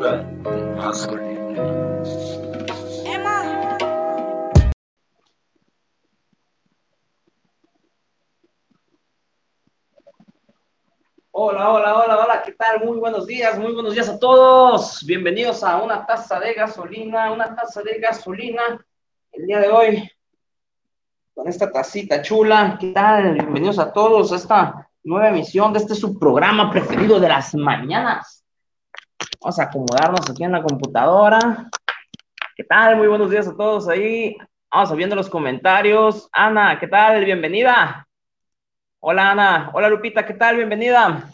Hola, hola, hola, hola, ¿qué tal? Muy buenos días, muy buenos días a todos. Bienvenidos a una taza de gasolina, una taza de gasolina. El día de hoy, con esta tacita chula, ¿qué tal? Bienvenidos a todos a esta nueva emisión de este su programa preferido de las mañanas. Vamos a acomodarnos aquí en la computadora. ¿Qué tal? Muy buenos días a todos ahí. Vamos viendo los comentarios. Ana, ¿qué tal? Bienvenida. Hola Ana, hola Lupita, ¿qué tal? Bienvenida.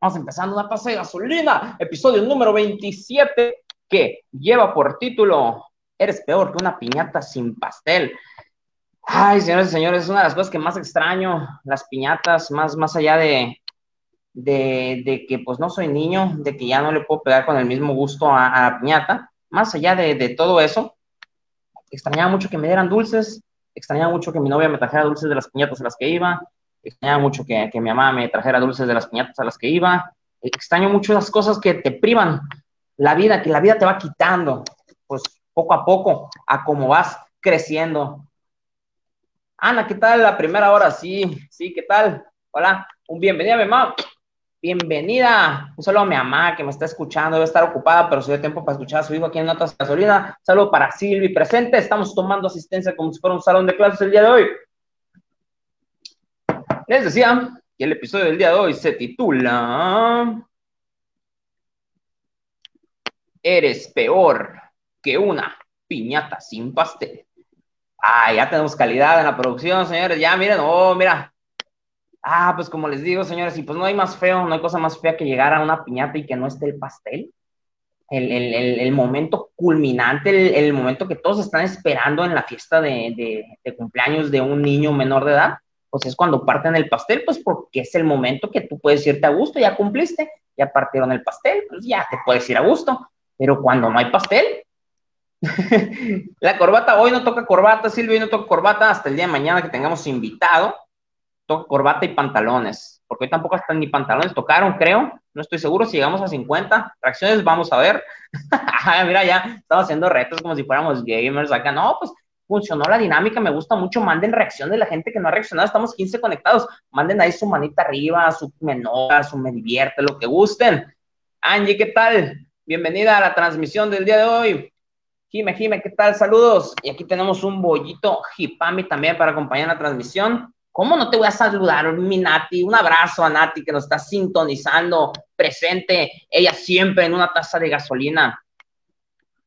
Vamos empezando una taza de gasolina, episodio número 27, que lleva por título Eres peor que una piñata sin pastel. Ay, señores y señores, es una de las cosas que más extraño, las piñatas, más, más allá de, de, que pues no soy niño, de que ya no le puedo pegar con el mismo gusto a, a la piñata, más allá de, todo eso, extrañaba mucho que me dieran dulces, extrañaba mucho que mi novia me trajera dulces de las piñatas a las que iba, extrañaba mucho que, mi mamá me trajera dulces de las piñatas a las que iba, extraño mucho las cosas que te privan la vida, que la vida te va quitando, pues poco a poco, a cómo vas creciendo. Ana, ¿qué tal? La primera hora, sí, sí, ¿qué tal? Hola, un bienvenida, mi mamá. Bienvenida. Un saludo a mi mamá que me está escuchando, debe estar ocupada, pero si hay tiempo para escuchar a su hijo aquí en Notas Gasolina. Un saludo para Silvi presente. Estamos tomando asistencia como si fuera un salón de clases el día de hoy. Les decía que el episodio del día de hoy se titula Eres peor que una piñata sin pastel. Ah, ya tenemos calidad en la producción, señores. Ya, miren, oh, mira. Ah, pues como les digo, señores, y pues no hay más feo, no hay cosa más fea que llegar a una piñata y que no esté el pastel. El, momento culminante, el, momento que todos están esperando en la fiesta de, cumpleaños de un niño menor de edad pues es cuando parten el pastel, pues porque es el momento que tú puedes irte a gusto, ya cumpliste, ya partieron el pastel, pues ya te puedes ir a gusto. Pero cuando no hay pastel, la corbata, hoy no toca corbata, Silvia, hoy no toca corbata, hasta el día de mañana que tengamos invitado, corbata y pantalones, porque hoy tampoco están ni pantalones, tocaron, creo, no estoy seguro, si llegamos a 50 reacciones, vamos a ver. Mira, ya estamos haciendo retos como si fuéramos gamers acá, no, pues funcionó la dinámica, me gusta mucho, manden reacción de la gente que no ha reaccionado, estamos 15 conectados, manden ahí su manita arriba, su menor, su me divierte, lo que gusten. Angie, ¿qué tal? Bienvenida a la transmisión del día de hoy. Jime, Jime, ¿qué tal? Saludos. Y aquí tenemos un bollito hipami también para acompañar la transmisión. ¿Cómo no te voy a saludar, mi Nati? Un abrazo a Nati que nos está sintonizando, presente, ella siempre en una taza de gasolina.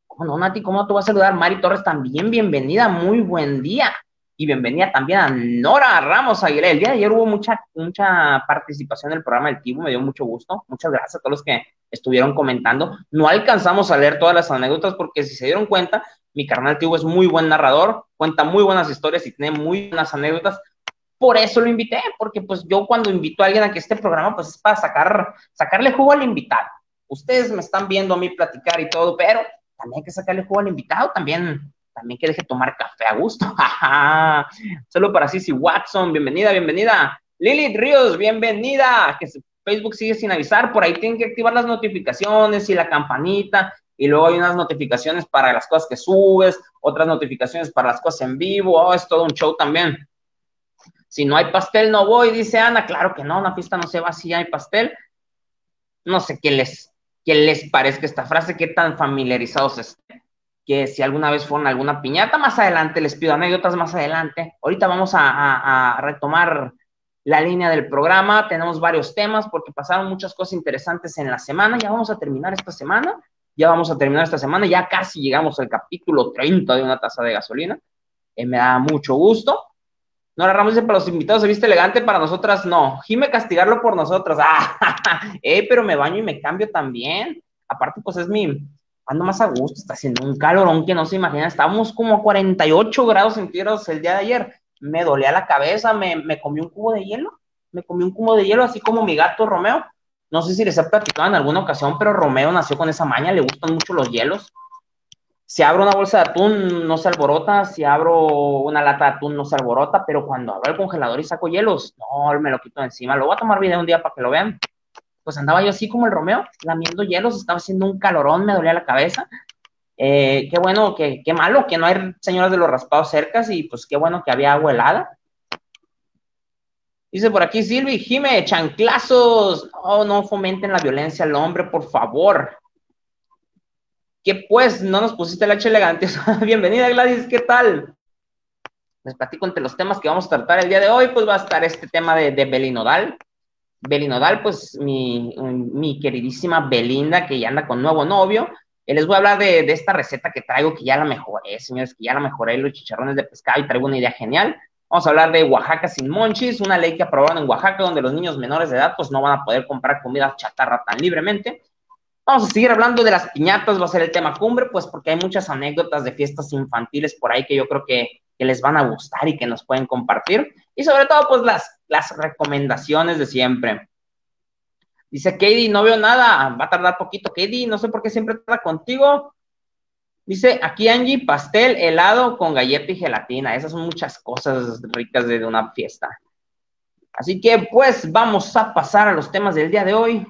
¿Cómo no, Nati? ¿Cómo te voy a saludar? Mari Torres también, bienvenida, muy buen día. Y bienvenida también a Nora Ramos Aguilera. El día de ayer hubo mucha, mucha participación en el programa del Tibu, me dio mucho gusto. Muchas gracias a todos los que estuvieron comentando. No alcanzamos a leer todas las anécdotas porque si se dieron cuenta, mi carnal Tibu es muy buen narrador, cuenta muy buenas historias y tiene muy buenas anécdotas. Por eso lo invité, porque pues yo cuando invito a alguien a que este programa, pues es para sacar, sacarle jugo al invitado. Ustedes me están viendo a mí platicar y todo, pero también hay que sacarle juego al invitado, también, también que deje tomar café a gusto. Solo para Sisi Watson, bienvenida, bienvenida. Lilith Ríos, bienvenida. Que Facebook sigue sin avisar, por ahí tienen que activar las notificaciones y la campanita, y luego hay unas notificaciones para las cosas que subes, otras notificaciones para las cosas en vivo, oh, es todo un show también. Si no hay pastel, no voy, dice Ana. Claro que no, una fiesta no se va si hay pastel. No sé qué les, qué les parezca esta frase, qué tan familiarizados estén, que si alguna vez fueron alguna piñata, más adelante les pido anécdotas más adelante. Ahorita vamos a, retomar la línea del programa, tenemos varios temas porque pasaron muchas cosas interesantes en la semana, ya vamos a terminar esta semana, ya vamos a terminar esta semana, ya casi llegamos al capítulo 30 de una taza de gasolina, eh, me da mucho gusto. Nora Ramos dice, para los invitados se viste elegante, para nosotras no. Jime castigarlo por nosotras. Ah, eh, pero me baño y me cambio también. Aparte, pues es mi, ando más a gusto, está haciendo un calorón que no se imagina. Estábamos como a 48 grados centígrados el día de ayer. Me dolía la cabeza, me, me comí un cubo de hielo, me comí un cubo de hielo, así como mi gato Romeo. No sé si les he platicado en alguna ocasión, pero Romeo nació con esa maña, le gustan mucho los hielos si abro una bolsa de atún no se alborota, si abro una lata de atún no se alborota, pero cuando abro el congelador y saco hielos, no, me lo quito encima. Lo voy a tomar video un día para que lo vean. pues andaba yo así como el Romeo, lamiendo hielos, estaba haciendo un calorón, me dolía la cabeza. Eh, qué bueno, qué, qué malo que no hay señoras de los raspados cercas y pues qué bueno que había agua helada. Dice por aquí Silvi, Jime, chanclazos. Oh, no fomenten la violencia al hombre, por favor. ¿Qué pues? No nos pusiste la H elegante. Bienvenida, Gladys, ¿qué tal? Les platico entre los temas que vamos a tratar el día de hoy, pues va a estar este tema de, Belinodal. Belinodal, pues mi, mi, queridísima Belinda, que ya anda con nuevo novio. Eh, les voy a hablar de, de, esta receta que traigo, que ya la mejoré, señores, que ya la mejoré, los chicharrones de pescado y traigo una idea genial. Vamos a hablar de Oaxaca sin monchis, una ley que aprobaron en Oaxaca donde los niños menores de edad pues no van a poder comprar comida chatarra tan libremente. Vamos a seguir hablando de las piñatas, va a ser el tema cumbre, pues porque hay muchas anécdotas de fiestas infantiles por ahí que yo creo que les van a gustar y que nos pueden compartir. Y sobre todo, pues las, recomendaciones de siempre. Dice Katie, no veo nada, va a tardar poquito. Katie, no sé por qué siempre está contigo. Dice aquí Angie, pastel, helado con galleta y gelatina. Esas son muchas cosas ricas de una fiesta. Así que pues vamos a pasar a los temas del día de hoy.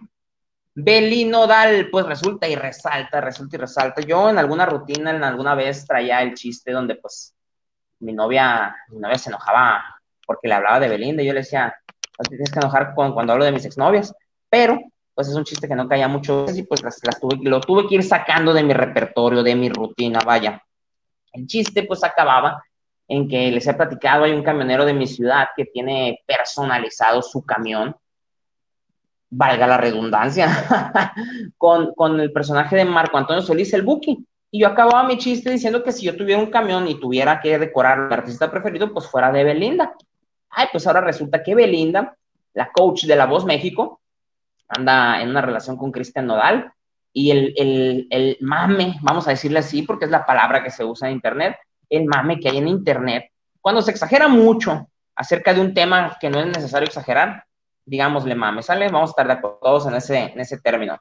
Belinodal, pues resulta y resalta, resulta y resalta. Yo en alguna rutina, en alguna vez traía el chiste donde pues mi novia, mi novia se enojaba porque le hablaba de Belinda y yo le decía, no te tienes que enojar cuando hablo de mis exnovias, pero pues es un chiste que no caía mucho y pues las, tuve, lo tuve que ir sacando de mi repertorio, de mi rutina, vaya. El chiste pues acababa en que les he platicado, hay un camionero de mi ciudad que tiene personalizado su camión, valga la redundancia, con, con el personaje de Marco Antonio Solís, el Buki. Y yo acababa mi chiste diciendo que si yo tuviera un camión y tuviera que decorar mi artista preferido, pues fuera de Belinda. Ay, pues ahora resulta que Belinda, la coach de La Voz México, anda en una relación con Cristian Nodal y el, el, el, mame, vamos a decirle así, porque es la palabra que se usa en Internet, el mame que hay en Internet, cuando se exagera mucho acerca de un tema que no es necesario exagerar, digámosle mame, ¿sale? Vamos a estar de acuerdo todos en ese, en ese término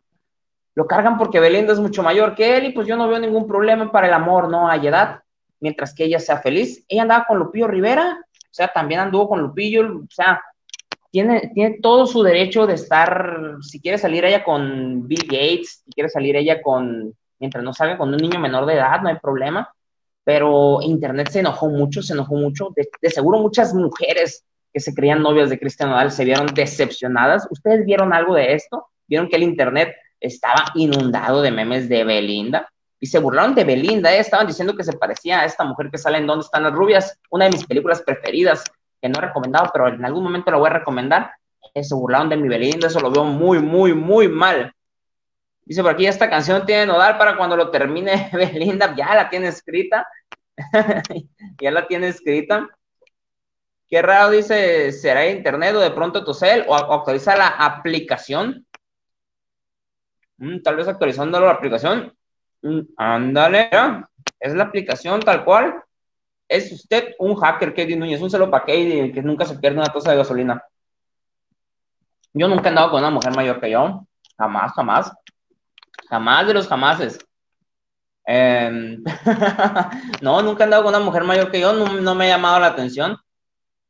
lo cargan porque Belinda es mucho mayor que él y pues yo no veo ningún problema para el amor, no hay edad, mientras que ella sea feliz. Ella andaba con Lupillo Rivera, o sea, también anduvo con Lupillo, o sea, tiene, tiene todo su derecho de estar, si quiere salir ella con Bill Gates, si quiere salir ella con, mientras no salga con un niño menor de edad, no hay problema, pero Internet se enojó mucho, se enojó mucho, de, de seguro muchas mujeres que se creían novias de Cristian Nodal se vieron decepcionadas. ¿Ustedes vieron algo de esto? ¿Vieron que el Internet estaba inundado de memes de Belinda y se burlaron de Belinda, ¿eh? estaban diciendo que se parecía a esta mujer que sale en ¿Dónde están las rubias? Una de mis películas preferidas, que no he recomendado, pero en algún momento la voy a recomendar. Eh, se burlaron de mi Belinda, eso lo veo muy, muy, muy mal. Dice por aquí, esta canción tiene nodal para cuando lo termine Belinda, ya la tiene escrita. ya la tiene escrita. Qué raro, dice, ¿será internet o de pronto tu cel o actualiza la aplicación? Mm, tal vez actualizando la aplicación. Mm, ándale, es la aplicación tal cual. Es usted un hacker, Katie Núñez, un celo para Katie, que nunca se pierde una taza de gasolina. Yo nunca he andado con una mujer mayor que yo. Jamás, jamás. Jamás de los jamases. Em, no, nunca he andado con una mujer mayor que yo, no, me ha llamado la atención.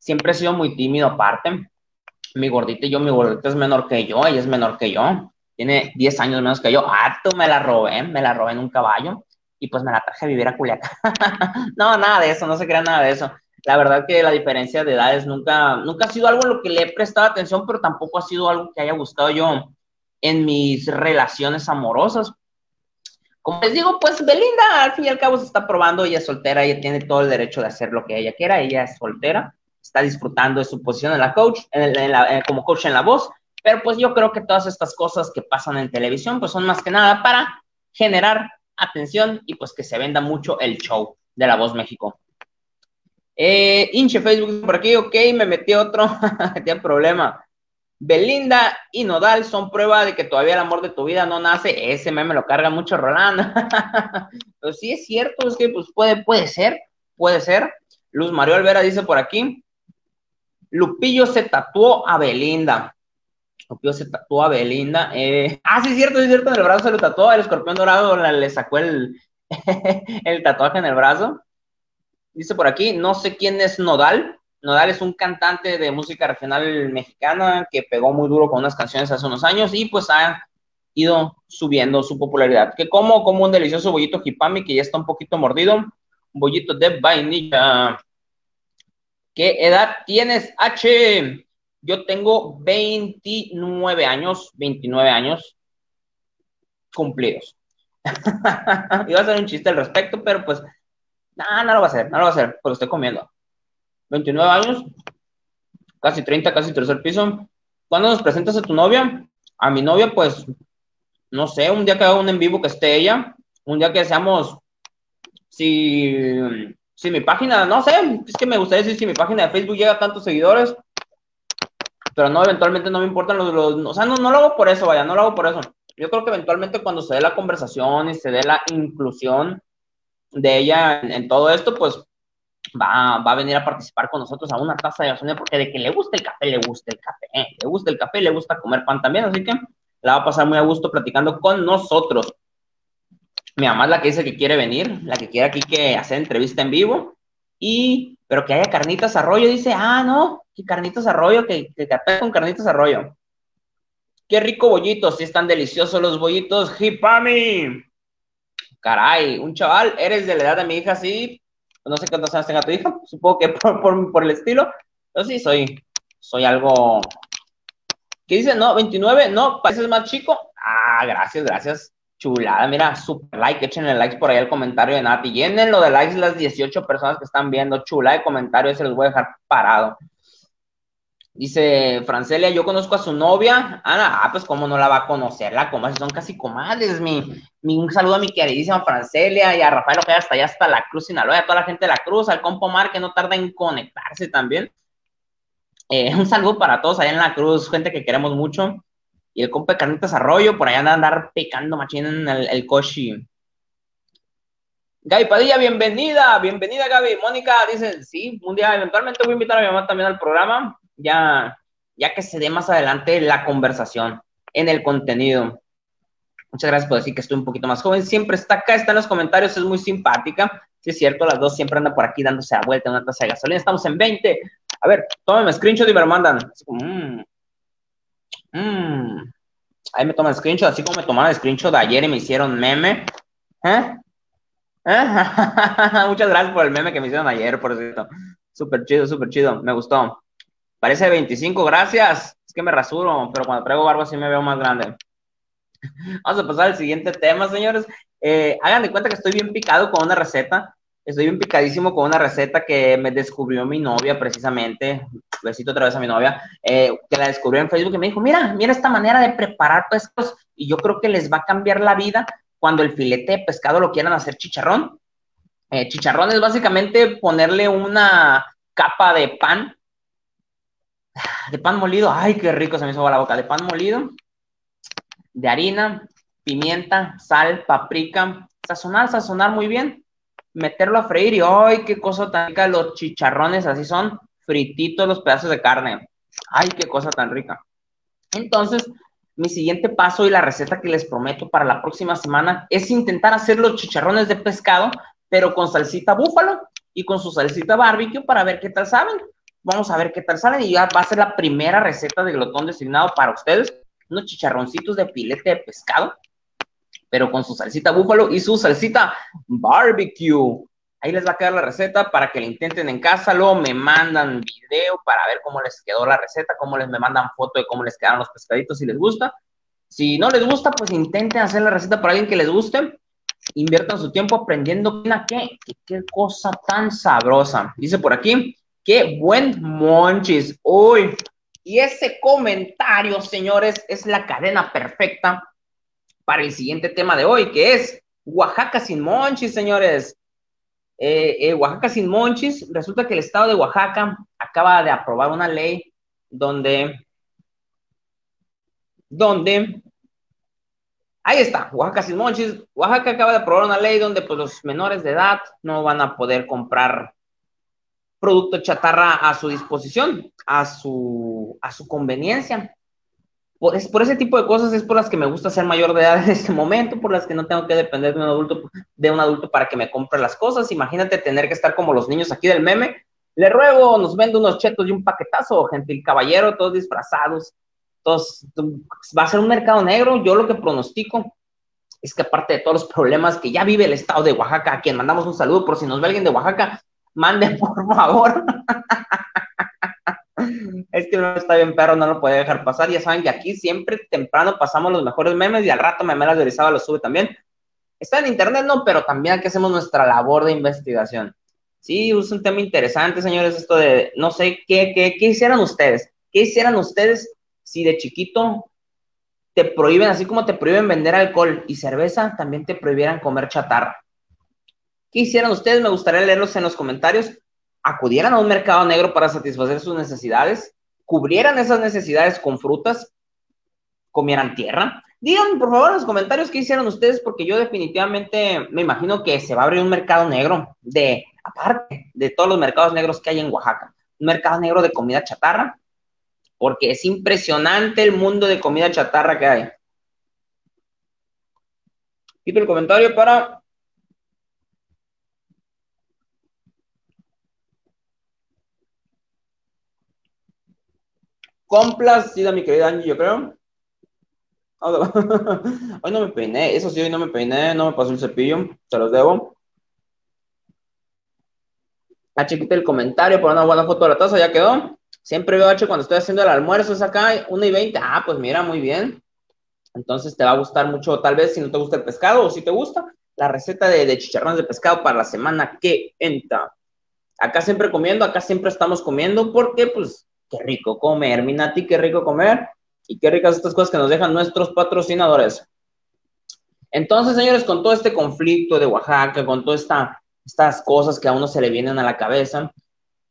Siempre he sido muy tímido aparte. Mi gordita y yo, mi gordita es menor que yo, ella es menor que yo tiene 10 años menos que yo, ah, tú me la robé, me la robé en un caballo y pues me la traje a vivir a Culiacán. no, nada de eso, no se crea nada de eso. La verdad que la diferencia de edades nunca, nunca ha sido algo en lo que le he prestado atención, pero tampoco ha sido algo que haya gustado yo en mis relaciones amorosas. Como les digo, pues Belinda al fin y al cabo se está probando, ella es soltera, ella tiene todo el derecho de hacer lo que ella quiera, ella es soltera, está disfrutando de su posición en la coach, en la, como coach en la voz, pero pues yo creo que todas estas cosas que pasan en televisión pues son más que nada para generar atención y pues que se venda mucho el show de La Voz México. Eh, hinche Facebook por aquí, ok, me metí otro, tiene problema. Belinda y Nodal son prueba de que todavía el amor de tu vida no nace. Ese meme lo carga mucho Rolando. Pero sí es cierto, es que pues puede, puede ser, puede ser. Luz Mario Olvera dice por aquí, Lupillo se tatuó a Belinda. Lupillo se tatuó a Belinda. Eh, ah, sí, es cierto, es cierto, en el brazo se lo tatuó, el escorpión dorado le sacó el, tatuaje en el brazo. Dice por aquí, no sé quién es Nodal, Nodal es un cantante de música regional mexicana que pegó muy duro con unas canciones hace unos años y pues ha ido subiendo su popularidad. Que como, como un delicioso bollito hipami que ya está un poquito mordido, un bollito de vainilla. ¿Qué edad tienes, H? Yo tengo 29 años, 29 años cumplidos. Iba a hacer un chiste al respecto, pero pues, nada, no lo va a hacer, no lo va a hacer, porque estoy comiendo. 29 años, casi 30, casi tercer piso. ¿Cuándo nos presentas a tu novia? A mi novia, pues, no sé, un día que haga un en vivo que esté ella, un día que seamos, si, si mi página, no sé, es que me gustaría decir si mi página de Facebook llega a tantos seguidores, pero no, eventualmente no me importan los, los o sea, no, no lo hago por eso, vaya, no lo hago por eso. Yo creo que eventualmente cuando se dé la conversación y se dé la inclusión de ella en todo esto, pues va, va, a venir a participar con nosotros a una taza de gasolina porque de que le gusta el café, le gusta el café, le gusta el café, le gusta comer pan también, así que la va a pasar muy a gusto platicando con nosotros. Mi mamá es la que dice que quiere venir, la que quiere aquí que hacer entrevista en vivo, y, pero que haya carnitas arroyo, dice, ah, no, que carnitas arroyo, que, que café con carnitas arroyo. Qué rico bollito, si están deliciosos los bollitos, hipami. Caray, un chaval, eres de la edad de mi hija, sí, no sé cuántos años tenga tu hija, supongo que por, el estilo, pero sí, soy, soy algo... ¿Qué dice? No, 29, no, pareces más chico. Ah, gracias, gracias. Chulada, mira, super like, échenle likes por ahí al comentario de Nati. Llenen lo de likes las 18 personas que están viendo. Chula de comentario, se los voy a dejar parado. Dice Francelia, yo conozco a su novia. Ana, ah, pues cómo no la va a conocer, la comadre, son casi comadres. Mi, un saludo a mi queridísima Francelia y a Rafael Ojeda hasta allá, hasta la Cruz, Sinaloa, a toda la gente de la Cruz, al compo Mar que no tarda en conectarse también. Eh, un saludo para todos allá en la Cruz, gente que queremos mucho. Y el compa de Carnitas Arroyo, por allá anda a andar picando machín en el, el coche. Gaby Padilla, bienvenida, bienvenida Gaby. Mónica dice, sí, un día eventualmente voy a invitar a mi mamá también al programa ya, ya que se dé más adelante la conversación en el contenido. Muchas gracias por decir que estoy un poquito más joven. Siempre está acá, está en los comentarios, es muy simpática. Sí, es cierto, las dos siempre andan por aquí dándose la vuelta en una taza de gasolina. Estamos en 20. A ver, tómenme screenshot y me lo mandan. Mm, mm. Ahí me toman screenshot, así como me tomaron screenshot ayer y me hicieron meme. ¿Eh? ¿Eh? Muchas gracias por el meme que me hicieron ayer, por cierto. Súper chido, súper chido. Me gustó. Parece 25, gracias. Es que me rasuro, pero cuando traigo barba sí me veo más grande. Vamos a pasar al siguiente tema, señores. Eh, hagan de cuenta que estoy bien picado con una receta. Estoy bien picadísimo con una receta que me descubrió mi novia precisamente. Besito otra vez a mi novia. Eh, que la descubrió en Facebook y me dijo, mira, mira esta manera de preparar pescados. Y yo creo que les va a cambiar la vida cuando el filete de pescado lo quieran hacer chicharrón. Eh, chicharrón es básicamente ponerle una capa de pan de pan molido, ay, qué rico se me hizo la boca, de pan molido, de harina, pimienta, sal, paprika, sazonar, sazonar muy bien, meterlo a freír y ay, qué cosa tan rica, los chicharrones así son, frititos los pedazos de carne, ay, qué cosa tan rica. Entonces, mi siguiente paso y la receta que les prometo para la próxima semana es intentar hacer los chicharrones de pescado, pero con salsita búfalo y con su salsita barbecue para ver qué tal saben. Vamos a ver qué tal salen y ya va a ser la primera receta de glotón designado para ustedes. Unos chicharroncitos de filete de pescado, pero con su salsita búfalo y su salsita barbecue. Ahí les va a quedar la receta para que la intenten en casa. Luego me mandan video para ver cómo les quedó la receta, cómo les me mandan foto de cómo les quedaron los pescaditos si les gusta. Si no les gusta, pues intenten hacer la receta para alguien que les guste. Inviertan su tiempo aprendiendo qué, qué, qué cosa tan sabrosa. Dice por aquí, Qué buen monchis. Uy. Y ese comentario, señores, es la cadena perfecta para el siguiente tema de hoy, que es Oaxaca sin monchis, señores. Eh, eh, Oaxaca sin monchis. Resulta que el estado de Oaxaca acaba de aprobar una ley donde, donde, ahí está, Oaxaca sin monchis. Oaxaca acaba de aprobar una ley donde pues los menores de edad no van a poder comprar producto chatarra a su disposición, a su, a su conveniencia. Por, es, por ese tipo de cosas es por las que me gusta ser mayor de edad en este momento, por las que no tengo que depender de un adulto, de un adulto para que me compre las cosas. Imagínate tener que estar como los niños aquí del meme, Le ruego, nos vende unos chetos y un paquetazo, gentil caballero, todos disfrazados. Todos, va a ser un mercado negro. Yo lo que pronostico es que aparte de todos los problemas que ya vive el estado de Oaxaca, a quien mandamos un saludo por si nos ve alguien de Oaxaca, mande por favor. es que no está bien perro, no lo puede dejar pasar. Ya saben que aquí siempre temprano pasamos los mejores memes y al rato Memelas de Orizaba lo sube también. Está en internet, no, pero también aquí hacemos nuestra labor de investigación. Sí, es un tema interesante, señores, esto de, no sé, ¿qué, qué, qué hicieran ustedes? ¿Qué hicieran ustedes si de chiquito te prohíben, así como te prohíben vender alcohol y cerveza, también te prohibieran comer chatarra? ¿Qué hicieran ustedes? Me gustaría leerlos en los comentarios. ¿Acudieran a un mercado negro para satisfacer sus necesidades? ¿Cubrieran esas necesidades con frutas? ¿Comieran tierra? Díganme, por favor, en los comentarios qué hicieron ustedes, porque yo definitivamente me imagino que se va a abrir un mercado negro de aparte de todos los mercados negros que hay en Oaxaca, un mercado negro de comida chatarra, porque es impresionante el mundo de comida chatarra que hay. Quito el comentario para complacida, mi querida Angie, yo creo. Hoy no me peiné, eso sí, hoy no me peiné, no me pasó el cepillo, se los debo. H, quita el comentario por una buena foto de la taza, ya quedó. Siempre veo H cuando estoy haciendo el almuerzo, es acá, 1 y 20. Ah, pues mira, muy bien. Entonces te va a gustar mucho, tal vez si no te gusta el pescado o si te gusta, la receta de, de chicharrones de pescado para la semana que entra. Acá siempre comiendo, acá siempre estamos comiendo porque, pues, qué rico comer, Minati, qué rico comer y qué ricas estas cosas que nos dejan nuestros patrocinadores. Entonces, señores, con todo este conflicto de Oaxaca, con toda esta estas cosas que a uno se le vienen a la cabeza.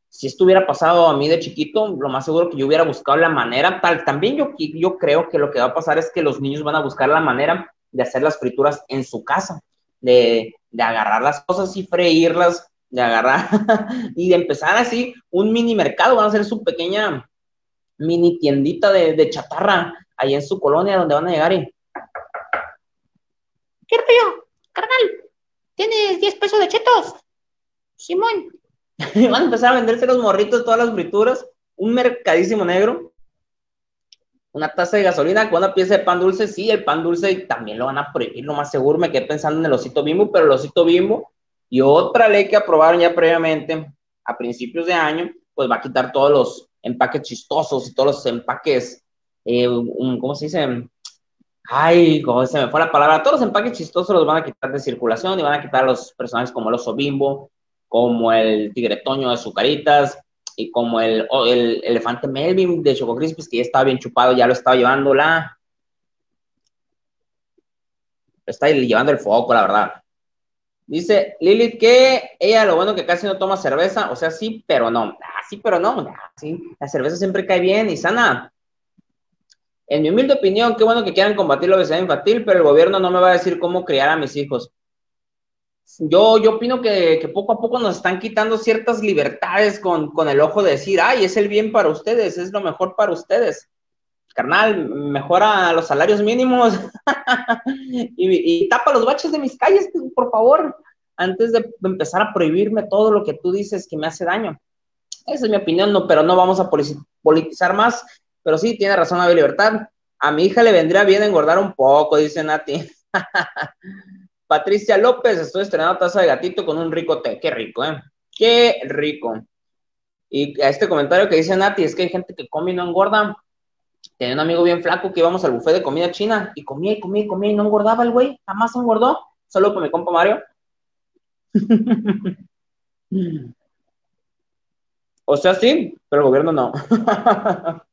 Si esto hubiera pasado a mí de chiquito, lo más seguro que yo hubiera buscado la manera, tal, también yo, yo creo que lo que va a pasar es que los niños van a buscar la manera de hacer las frituras en su casa, de, de agarrar las cosas y freírlas, de agarrar y de empezar así un mini mercado, van a hacer su pequeña mini tiendita de, de chatarra ahí en su colonia donde van a llegar y... ¿Qué río? Carnal, ¿Tienes 10 pesos de chetos? Simón. Van a empezar a venderse los morritos, todas las frituras, un mercadísimo negro, una taza de gasolina con una pieza de pan dulce. Sí, el pan dulce también lo van a prohibir, lo más seguro. Me quedé pensando en el osito bimbo, pero el osito bimbo y otra ley que aprobaron ya previamente a principios de año, pues va a quitar todos los empaques chistosos y todos los empaques, eh, ¿cómo se dice? Ay, como se me fue la palabra. Todos los empaques chistosos los van a quitar de circulación y van a quitar los personajes como el oso bimbo, como el tigretoño de Zucaritas y como el, el elefante Melvin de Choco Crispis, que ya estaba bien chupado, ya lo estaba llevando la. Está llevando el foco, la verdad. Dice Lilith que ella lo bueno que casi no toma cerveza, o sea, sí, pero no. Ah, sí, pero no. Ah, sí, la cerveza siempre cae bien y sana. En mi humilde opinión, qué bueno que quieran combatir la obesidad infantil, pero el gobierno no me va a decir cómo criar a mis hijos. Yo, yo opino que, poco a poco nos están quitando ciertas libertades con, el ojo de decir, ay, es el bien para ustedes, es lo mejor para ustedes. Carnal, mejora los salarios mínimos y, tapa los baches de mis calles, por favor, antes de empezar a prohibirme todo lo que tú dices que me hace daño. Esa es mi opinión, no, pero no vamos a politizar más pero sí, tiene razón Ave Libertad. A mi hija le vendría bien engordar un poco, dice Nati. Patricia López, estoy estrenando taza de gatito con un rico té. Qué rico, ¿eh? Qué rico. Y a este comentario que dice Nati, es que hay gente que come y no engorda. Tenía un amigo bien flaco que íbamos al buffet de comida china y comía y comía y comía y no engordaba el güey. Jamás engordó. Solo con mi compa Mario. o sea, sí, pero el gobierno no.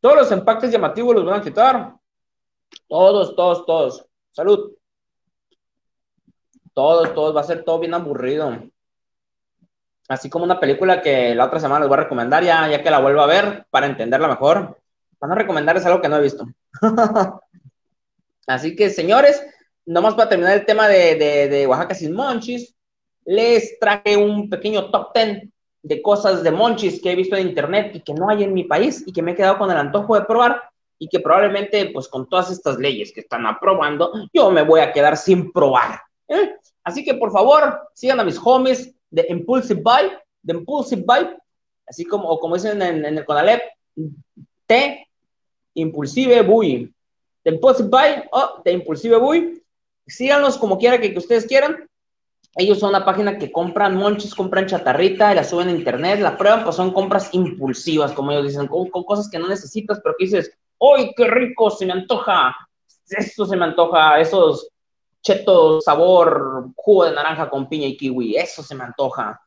Todos los empaques llamativos los van a quitar. Todos, todos, todos. Salud. Todos, todos. Va a ser todo bien aburrido. Así como una película que la otra semana les voy a recomendar, ya, ya que la vuelvo a ver para entenderla mejor. Van a recomendarles algo que no he visto. Así que, señores, nomás para terminar el tema de, de, de Oaxaca sin monchis, les traje un pequeño top 10 de cosas de monchis que he visto en internet y que no hay en mi país y que me he quedado con el antojo de probar y que probablemente pues con todas estas leyes que están aprobando yo me voy a quedar sin probar. ¿eh? Así que por favor sigan a mis homies, de Impulsive Buy, de Impulsive Buy, así como, o como dicen en, el Conalep, T, Impulsive Buy, de Impulsive Buy o de Impulsive Buy. Síganlos como quiera que, que ustedes quieran. Ellos son una página que compran monches, compran chatarrita la suben a internet, la prueban, pues son compras impulsivas, como ellos dicen, con, con cosas que no necesitas, pero que dices, ¡ay, qué rico! Se me antoja, esto se me antoja, esos chetos sabor jugo de naranja con piña y kiwi, eso se me antoja.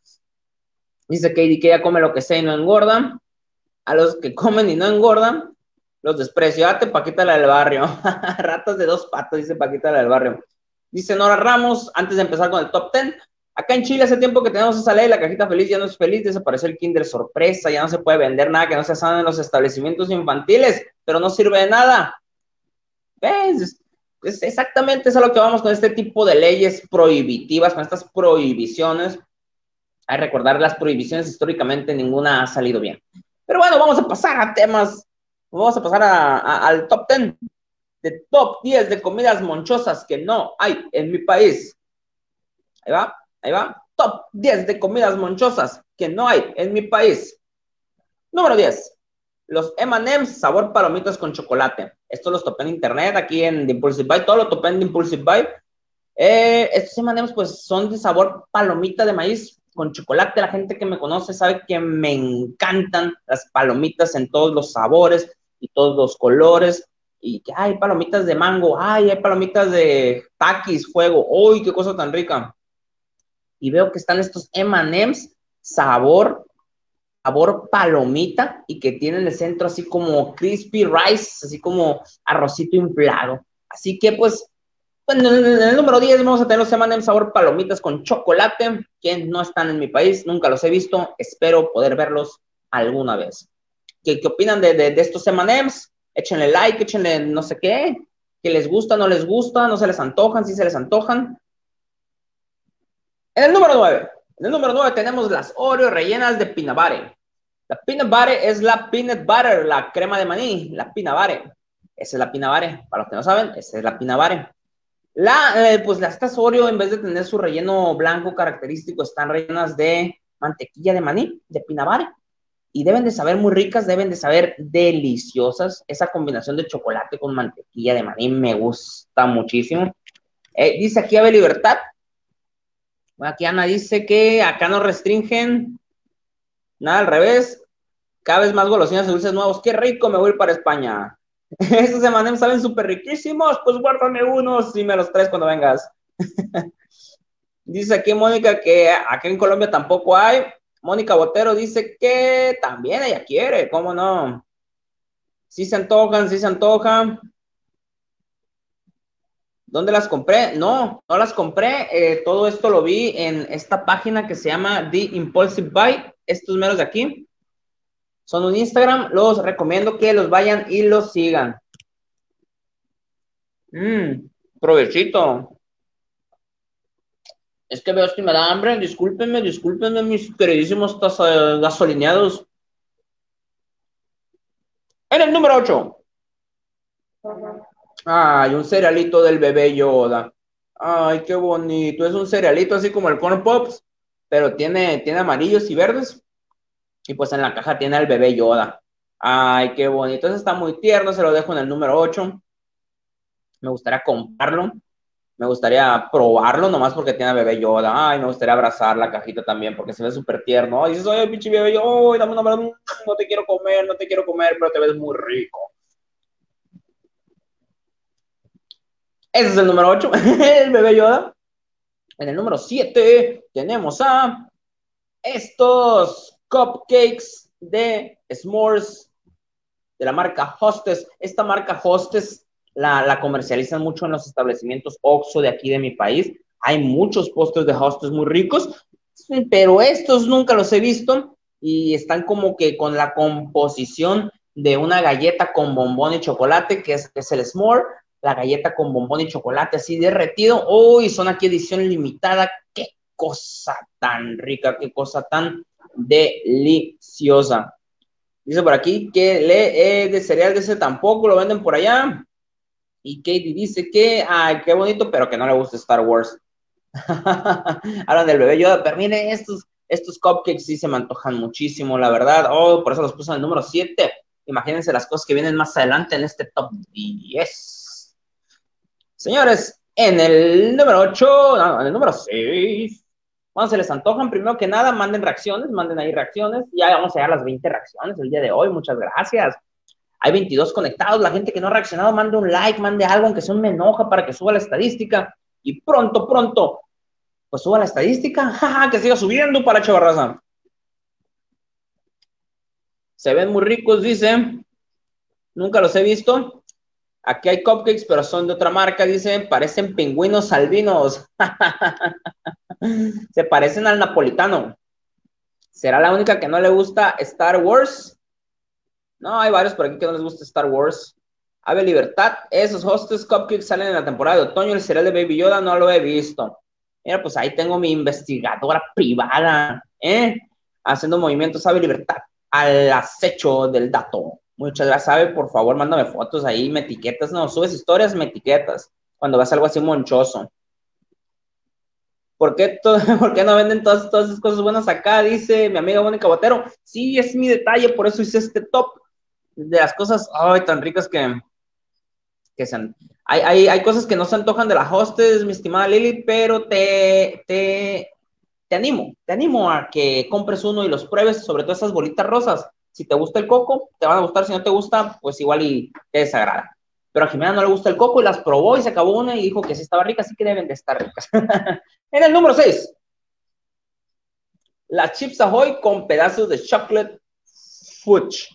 Dice Katie que ella come lo que sea y no engorda. A los que comen y no engordan, los desprecio. Date Paquita la del barrio. Ratas de dos patos, dice Paquita la del barrio. Dice Nora Ramos, antes de empezar con el top 10, acá en Chile hace tiempo que tenemos esa ley, la cajita feliz ya no es feliz, desapareció el Kinder sorpresa, ya no se puede vender nada que no sea sano en los establecimientos infantiles, pero no sirve de nada. ¿Ves? Es exactamente eso a lo que vamos con este tipo de leyes prohibitivas, con estas prohibiciones. Hay que recordar las prohibiciones históricamente ninguna ha salido bien. Pero bueno, vamos a pasar a temas, vamos a pasar a, al top 10 de top 10 de comidas monchosas que no hay en mi país. Ahí va, ahí va. Top 10 de comidas monchosas que no hay en mi país. Número 10. Los M&M's sabor palomitas con chocolate. Esto los topé en internet, aquí en The Impulsive Buy, todo lo topé en The Impulsive Buy. Eh, estos M&M's pues son de sabor palomita de maíz con chocolate. La gente que me conoce sabe que me encantan las palomitas en todos los sabores y todos los colores. Y que hay palomitas de mango, ay, hay palomitas de taquis, fuego, uy, qué cosa tan rica. Y veo que están estos M&M's sabor sabor palomita y que tiene en el centro así como crispy rice, así como arrocito inflado. Así que pues, bueno, en el número 10 vamos a tener los M&M sabor palomitas con chocolate, que no están en mi país, nunca los he visto, espero poder verlos alguna vez. ¿Qué, qué opinan de, de, de estos M&M's? Échenle like, échenle no sé qué, que les gusta, no les gusta, no se les antojan, si sí se les antojan. En el número 9, en el número 9 tenemos las Oreo rellenas de pinabare. La peanut butter es la peanut butter, la crema de maní, la peanut butter. Esa es la peanut butter. Para los que no saben, esa es la peanut butter. La, eh, pues las estas Oreo, en vez de tener su relleno blanco característico, están rellenas de mantequilla de maní, de peanut butter. Y deben de saber muy ricas, deben de saber deliciosas. Esa combinación de chocolate con mantequilla de maní me gusta muchísimo. Eh, dice aquí Ave Libertad. Aquí Ana dice que acá no restringen Nada al revés. Cada vez más golosinas y dulces nuevos. Qué rico, me voy para España. Esos M&M's saben súper riquísimos. Pues guárdame unos y me los traes cuando vengas. dice aquí Mónica que aquí en Colombia tampoco hay. Mónica Botero dice que también ella quiere, ¿cómo no? Sí se antojan, sí se antojan. ¿Dónde las compré? No, no las compré. Eh, todo esto lo vi en esta página que se llama The Impulsive Buy estos meros de aquí son un Instagram. Los recomiendo que los vayan y los sigan. Mmm, provechito. Es que veo que me da hambre. Discúlpenme, discúlpenme, mis queridísimos gasolineados. En el número 8. Ay, un cerealito del bebé Yoda. Ay, qué bonito. Es un cerealito así como el Corn Pops pero tiene, tiene amarillos y verdes. Y pues en la caja tiene al bebé Yoda. Ay, qué bonito. Eso está muy tierno, se lo dejo en el número 8. Me gustaría comprarlo. Me gustaría probarlo nomás porque tiene al bebé Yoda. Ay, me gustaría abrazar la cajita también porque se ve súper tierno. Ay, dices, ay, pinche bebé Yoda, dame una no te quiero comer, no te quiero comer, pero te ves muy rico. Ese es el número 8, el bebé Yoda. En el número 7 tenemos a estos cupcakes de s'mores de la marca Hostess. Esta marca Hostess la, comercializan mucho en los establecimientos OXO de aquí de mi país. Hay muchos postres de Hostess muy ricos, pero estos nunca los he visto y están como que con la composición de una galleta con bombón y chocolate, que es, que es el s'more, la galleta con bombón y chocolate así derretido. Uy, son aquí edición limitada. Qué cosa tan rica, qué cosa tan deliciosa. Dice por aquí que le eh, de cereal de ese tampoco lo venden por allá. Y Katie dice que, ay, qué bonito, pero que no le gusta Star Wars. Hablan del bebé Yoda, pero miren, estos, estos cupcakes sí se me antojan muchísimo, la verdad. Oh, por eso los puse en el número 7. Imagínense las cosas que vienen más adelante en este top 10. Señores, en el número 8, no, en el número 6. Bueno, se les antojan, primero que nada, manden reacciones, manden ahí reacciones. Ya vamos a llegar a las 20 reacciones el día de hoy. Muchas gracias. Hay 22 conectados. La gente que no ha reaccionado, mande un like, mande algo, aunque sea un me enoja para que suba la estadística. Y pronto, pronto, pues suba la estadística. Jaja, que siga subiendo para Chavarraza. Se ven muy ricos, dice. Nunca los he visto. Aquí hay cupcakes, pero son de otra marca, dice. Parecen pingüinos albinos. Se parecen al napolitano. ¿Será la única que no le gusta Star Wars? No, hay varios por aquí que no les gusta Star Wars. Ave Libertad, esos hostes cupcakes salen en la temporada de otoño. El cereal de Baby Yoda no lo he visto. Mira, pues ahí tengo mi investigadora privada, ¿eh? Haciendo movimientos Ave Libertad al acecho del dato. Muchas gracias, Ave. Por favor, mándame fotos ahí, me etiquetas. No, subes historias, me etiquetas. Cuando vas algo así monchoso. ¿Por qué, ¿Por qué no venden todas, todas esas cosas buenas acá? Dice mi amiga Mónica Botero. Sí, es mi detalle, por eso hice este top de las cosas ay, tan ricas que, que hay, hay, hay, cosas que no se antojan de las hostes, mi estimada Lili, pero te, te, te animo, te animo a que compres uno y los pruebes, sobre todo esas bolitas rosas. Si te gusta el coco, te van a gustar, si no te gusta, pues igual y te desagrada pero a Jimena no le gusta el coco y las probó y se acabó una y dijo que sí estaba rica, así que deben de estar ricas. en el número 6, las chips Ahoy con pedazos de chocolate fudge.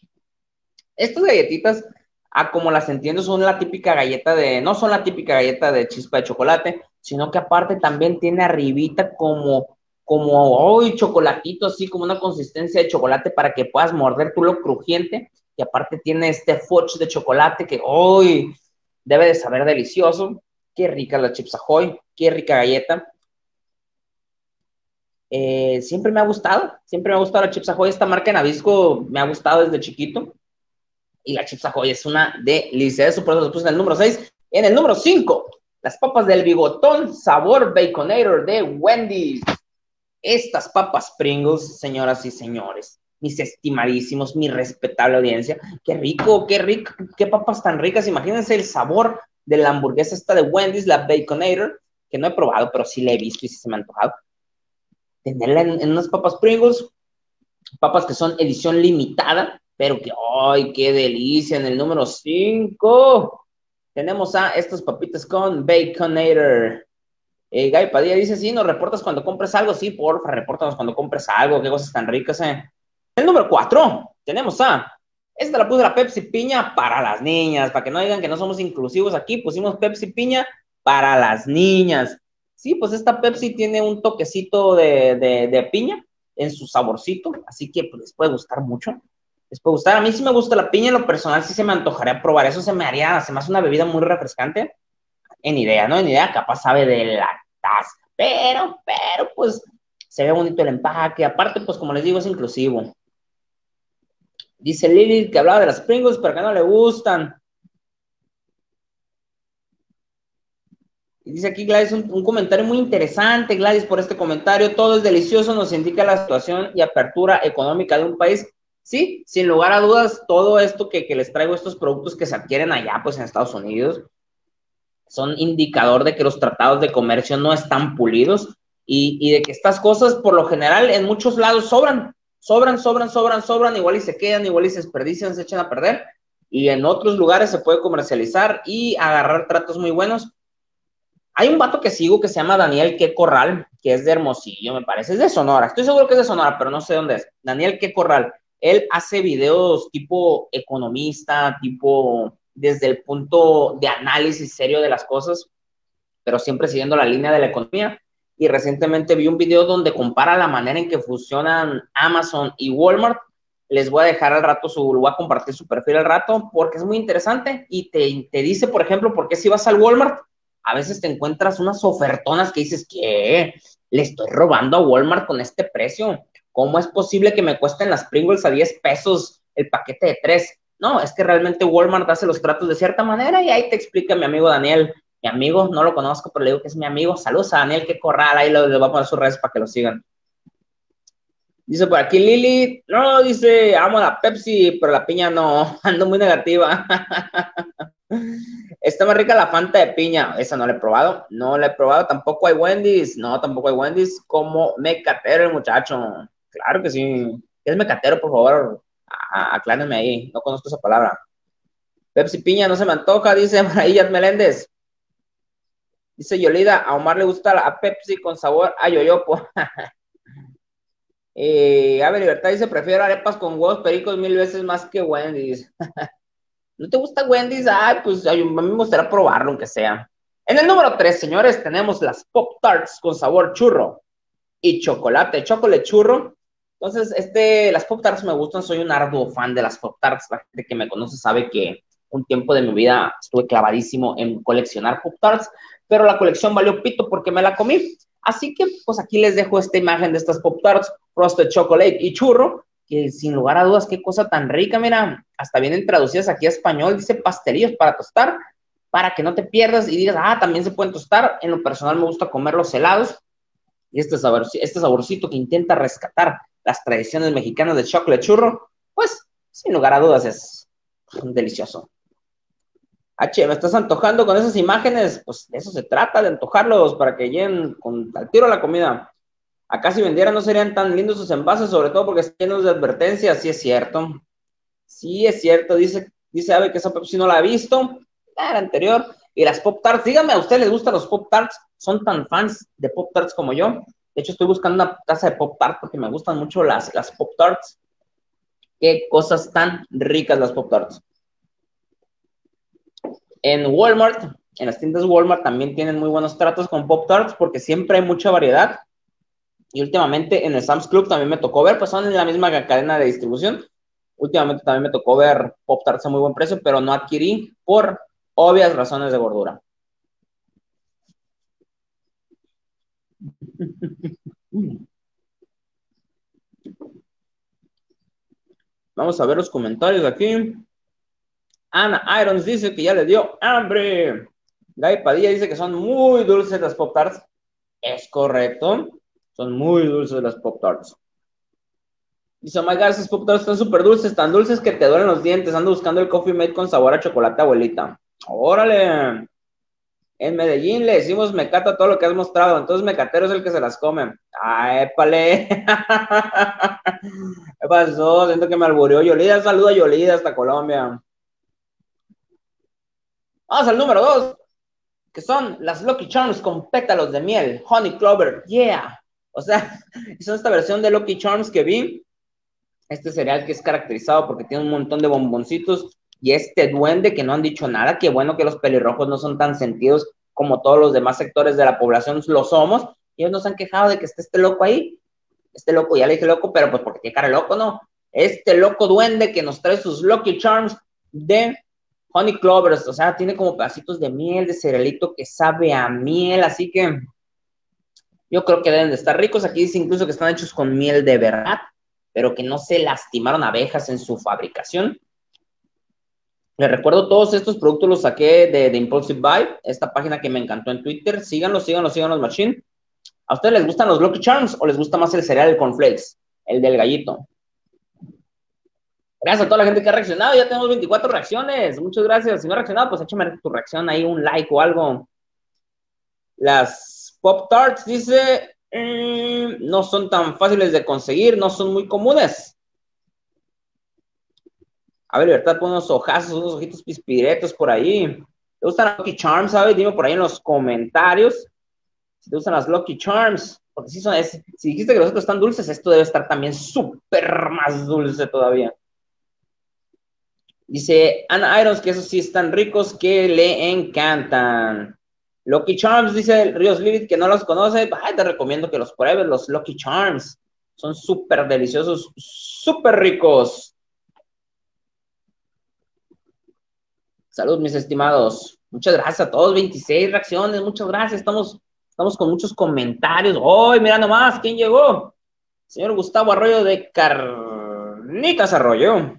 Estas galletitas, a como las entiendo, son la típica galleta de, no son la típica galleta de chispa de chocolate, sino que aparte también tiene arribita como, como hoy chocolatito, así como una consistencia de chocolate para que puedas morder tú lo crujiente y aparte tiene este fudge de chocolate que hoy debe de saber delicioso. Qué rica la Chips Ahoy, qué rica galleta. Eh, siempre me ha gustado, siempre me ha gustado la Chips Ahoy. Esta marca en Avisco me ha gustado desde chiquito. Y la Chips Ahoy es una delicia. Eso por eso lo puse en el número 6. En el número 5, las papas del bigotón sabor baconator de Wendy's. Estas papas Pringles, señoras y señores, mis estimadísimos, mi respetable audiencia. Qué rico, qué rico, qué papas tan ricas. Imagínense el sabor de la hamburguesa esta de Wendy's, la Baconator, que no he probado, pero sí la he visto y se me ha antojado. Tenerla en, unas papas Pringles, papas que son edición limitada, pero que, ¡ay, qué delicia! En el número 5 tenemos a estas papitas con Baconator. Eh, Padilla dice, sí, nos reportas cuando compres algo. Sí, porfa, repórtanos cuando compres algo. Qué cosas tan ricas, eh. El número 4, tenemos a. Esta la puse la Pepsi Piña para las niñas, para que no digan que no somos inclusivos aquí, pusimos Pepsi Piña para las niñas. Sí, pues esta Pepsi tiene un toquecito de, piña en su saborcito, así que pues, les puede gustar mucho. Les puede gustar. A mí sí me gusta la piña, en lo personal sí se me antojaría probar. Eso se me haría, se me hace una bebida muy refrescante. En idea, ¿no? En idea, capaz sabe de taza. Pero, pero, pues, se ve bonito el empaque. Aparte, pues, como les digo, es inclusivo. Dice Lili que hablaba de las Pringles, pero que no le gustan. Dice aquí Gladys un, un, comentario muy interesante, Gladys, por este comentario. Todo es delicioso, nos indica la situación y apertura económica de un país. Sí, sin lugar a dudas, todo esto que, que les traigo, estos productos que se adquieren allá, pues en Estados Unidos, son indicador de que los tratados de comercio no están pulidos y, y de que estas cosas, por lo general, en muchos lados sobran sobran, sobran, sobran, sobran, igual y se quedan, igual y se desperdician, se echan a perder. Y en otros lugares se puede comercializar y agarrar tratos muy buenos. Hay un vato que sigo que se llama Daniel Que Corral, que es de Hermosillo, me parece, es de Sonora. Estoy seguro que es de Sonora, pero no sé dónde es. Daniel Que Corral. Él hace videos tipo economista, tipo desde el punto de análisis serio de las cosas, pero siempre siguiendo la línea de la economía y recientemente vi un video donde compara la manera en que funcionan Amazon y Walmart. Les voy a dejar al rato su, voy a compartir su perfil al rato porque es muy interesante y te, te dice, por ejemplo, por qué si vas al Walmart, a veces te encuentras unas ofertonas que dices, que Le estoy robando a Walmart con este precio. ¿Cómo es posible que me cuesten las Pringles a 10 pesos el paquete de 3? No, es que realmente Walmart hace los tratos de cierta manera y ahí te explica mi amigo Daniel mi amigo, no lo conozco, pero le digo que es mi amigo. Saludos a Daniel que corral, ahí le voy a poner sus redes para que lo sigan. Dice por aquí Lili, no, dice, amo la Pepsi, pero la piña no, ando muy negativa. Está más rica la Fanta de piña, esa no la he probado, no la he probado, tampoco hay Wendy's, no, tampoco hay Wendy's, como mecatero el muchacho, claro que sí, es mecatero, por favor, aclárenme ahí, no conozco esa palabra. Pepsi piña no se me antoja, dice Marillas Meléndez. Dice Yolida, a Omar le gusta la Pepsi con sabor a yoyopo. Eh, Ave Libertad dice, prefiero arepas con huevos pericos mil veces más que Wendy's. ¿No te gusta Wendy's? Ay, pues a mí me gustaría probarlo, aunque sea. En el número 3, señores, tenemos las Pop Tarts con sabor churro y chocolate, chocolate churro. Entonces, este, las Pop Tarts me gustan, soy un arduo fan de las Pop Tarts. La gente que me conoce sabe que un tiempo de mi vida estuve clavadísimo en coleccionar Pop Tarts, pero la colección valió pito porque me la comí. Así que, pues aquí les dejo esta imagen de estas Pop Tarts, Frosted Chocolate y Churro, que sin lugar a dudas, qué cosa tan rica, mira, hasta vienen traducidas aquí a español, dice pastelillos para tostar, para que no te pierdas y digas, ah, también se pueden tostar. En lo personal me gusta comer los helados y este, sabor, este saborcito que intenta rescatar las tradiciones mexicanas de chocolate churro, pues sin lugar a dudas es delicioso. H, ¿me estás antojando con esas imágenes? Pues de eso se trata, de antojarlos para que lleguen con al tiro la comida. Acá si vendieran no serían tan lindos sus envases, sobre todo porque están llenos de advertencias, sí es cierto. Sí es cierto, dice, dice Ave que esa Pepsi no la ha visto. La anterior. Y las Pop Tarts, dígame, ¿a usted les gustan los Pop Tarts? ¿Son tan fans de Pop Tarts como yo? De hecho, estoy buscando una casa de Pop Tarts porque me gustan mucho las, las Pop Tarts. Qué cosas tan ricas las Pop Tarts. En Walmart, en las tiendas Walmart también tienen muy buenos tratos con Pop Tarts porque siempre hay mucha variedad. Y últimamente en el Sam's Club también me tocó ver, pues son en la misma cadena de distribución. Últimamente también me tocó ver Pop Tarts a muy buen precio, pero no adquirí por obvias razones de gordura. Vamos a ver los comentarios aquí. Ana Irons dice que ya le dio hambre. Guy Padilla dice que son muy dulces las Pop Tarts. Es correcto. Son muy dulces las Pop Tarts. Dice, oh my God, esas Pop Tarts están súper dulces, tan dulces que te duelen los dientes. Ando buscando el Coffee Mate con sabor a chocolate, abuelita. Órale. En Medellín le decimos mecata todo lo que has mostrado, entonces mecatero es el que se las come. ¡Ay, épale! ¿Qué pasó? Siento que me alburió Yolida. Saludo a Yolida hasta Colombia. Vamos al número dos, que son las Lucky Charms con pétalos de miel, Honey Clover, yeah. O sea, son esta versión de Lucky Charms que vi. Este cereal que es caracterizado porque tiene un montón de bomboncitos y este duende que no han dicho nada, que bueno que los pelirrojos no son tan sentidos como todos los demás sectores de la población lo somos. Ellos nos han quejado de que esté este loco ahí. Este loco, ya le dije loco, pero pues porque tiene cara loco, ¿no? Este loco duende que nos trae sus Lucky Charms de honey clovers, o sea, tiene como pedacitos de miel, de cerealito que sabe a miel, así que yo creo que deben de estar ricos. Aquí dice incluso que están hechos con miel de verdad, pero que no se lastimaron abejas en su fabricación. Les recuerdo, todos estos productos los saqué de, de, Impulsive Buy, esta página que me encantó en Twitter. Síganlos, síganlos, síganlos, Machine. ¿A ustedes les gustan los Lucky Charms o les gusta más el cereal, el cornflakes, el del gallito? Gracias a toda la gente que ha reaccionado. Ya tenemos 24 reacciones. Muchas gracias. Si no ha reaccionado, pues échame tu reacción ahí, un like o algo. Las Pop Tarts, dice, mm, no son tan fáciles de conseguir, no son muy comunes. A ver, Libertad, pon unos ojazos, unos ojitos pispiretos por ahí. ¿Te gustan Lucky Charms, sabes? Dime por ahí en los comentarios si te gustan las Lucky Charms. Porque si, son, si dijiste que los otros están dulces, esto debe estar también súper más dulce todavía. Dice Ana Irons que esos sí están ricos, que le encantan. Lucky Charms, dice Ríos Lilith, que no los conoce. te recomiendo que los pruebes, los Lucky Charms. Son súper deliciosos, súper ricos. Salud, mis estimados. Muchas gracias a todos. 26 reacciones, muchas gracias. Estamos, estamos con muchos comentarios. ¡Hoy, mira nomás! ¿Quién llegó? Señor Gustavo Arroyo de Carnitas Arroyo.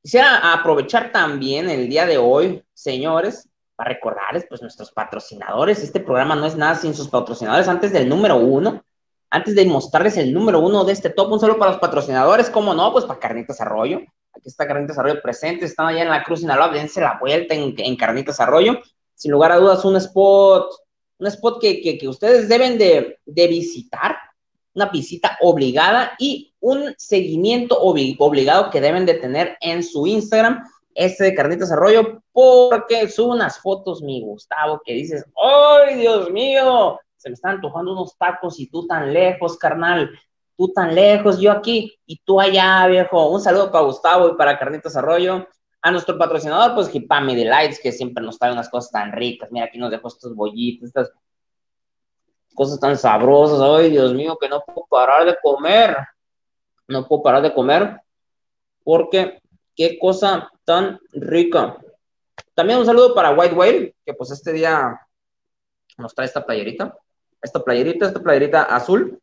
Quisiera aprovechar también el día de hoy, señores, para recordarles pues nuestros patrocinadores. Este programa no es nada sin sus patrocinadores. Antes del número uno, antes de mostrarles el número uno de este top, un saludo para los patrocinadores, ¿cómo no? Pues para Carnitas Arroyo. Aquí está Carnitas Arroyo presente, están allá en la Cruz Sinaloa, dense la vuelta en, en Carnitas Arroyo. Sin lugar a dudas, un spot, un spot que, que, que ustedes deben de, de visitar, una visita obligada y un seguimiento obligado que deben de tener en su Instagram, este de Carnitas Arroyo, porque sube unas fotos, mi Gustavo, que dices, ¡ay, Dios mío! Se me están antojando unos tacos y tú tan lejos, carnal, tú tan lejos, yo aquí y tú allá, viejo. Un saludo para Gustavo y para Carnitas Arroyo. A nuestro patrocinador, pues Hipami Delights, que siempre nos trae unas cosas tan ricas. Mira, aquí nos dejó estos bollitos, estas cosas tan sabrosas. Ay, Dios mío, que no puedo parar de comer no puedo parar de comer porque qué cosa tan rica. También un saludo para White Whale, que pues este día nos trae esta playerita, esta playerita, esta playerita azul.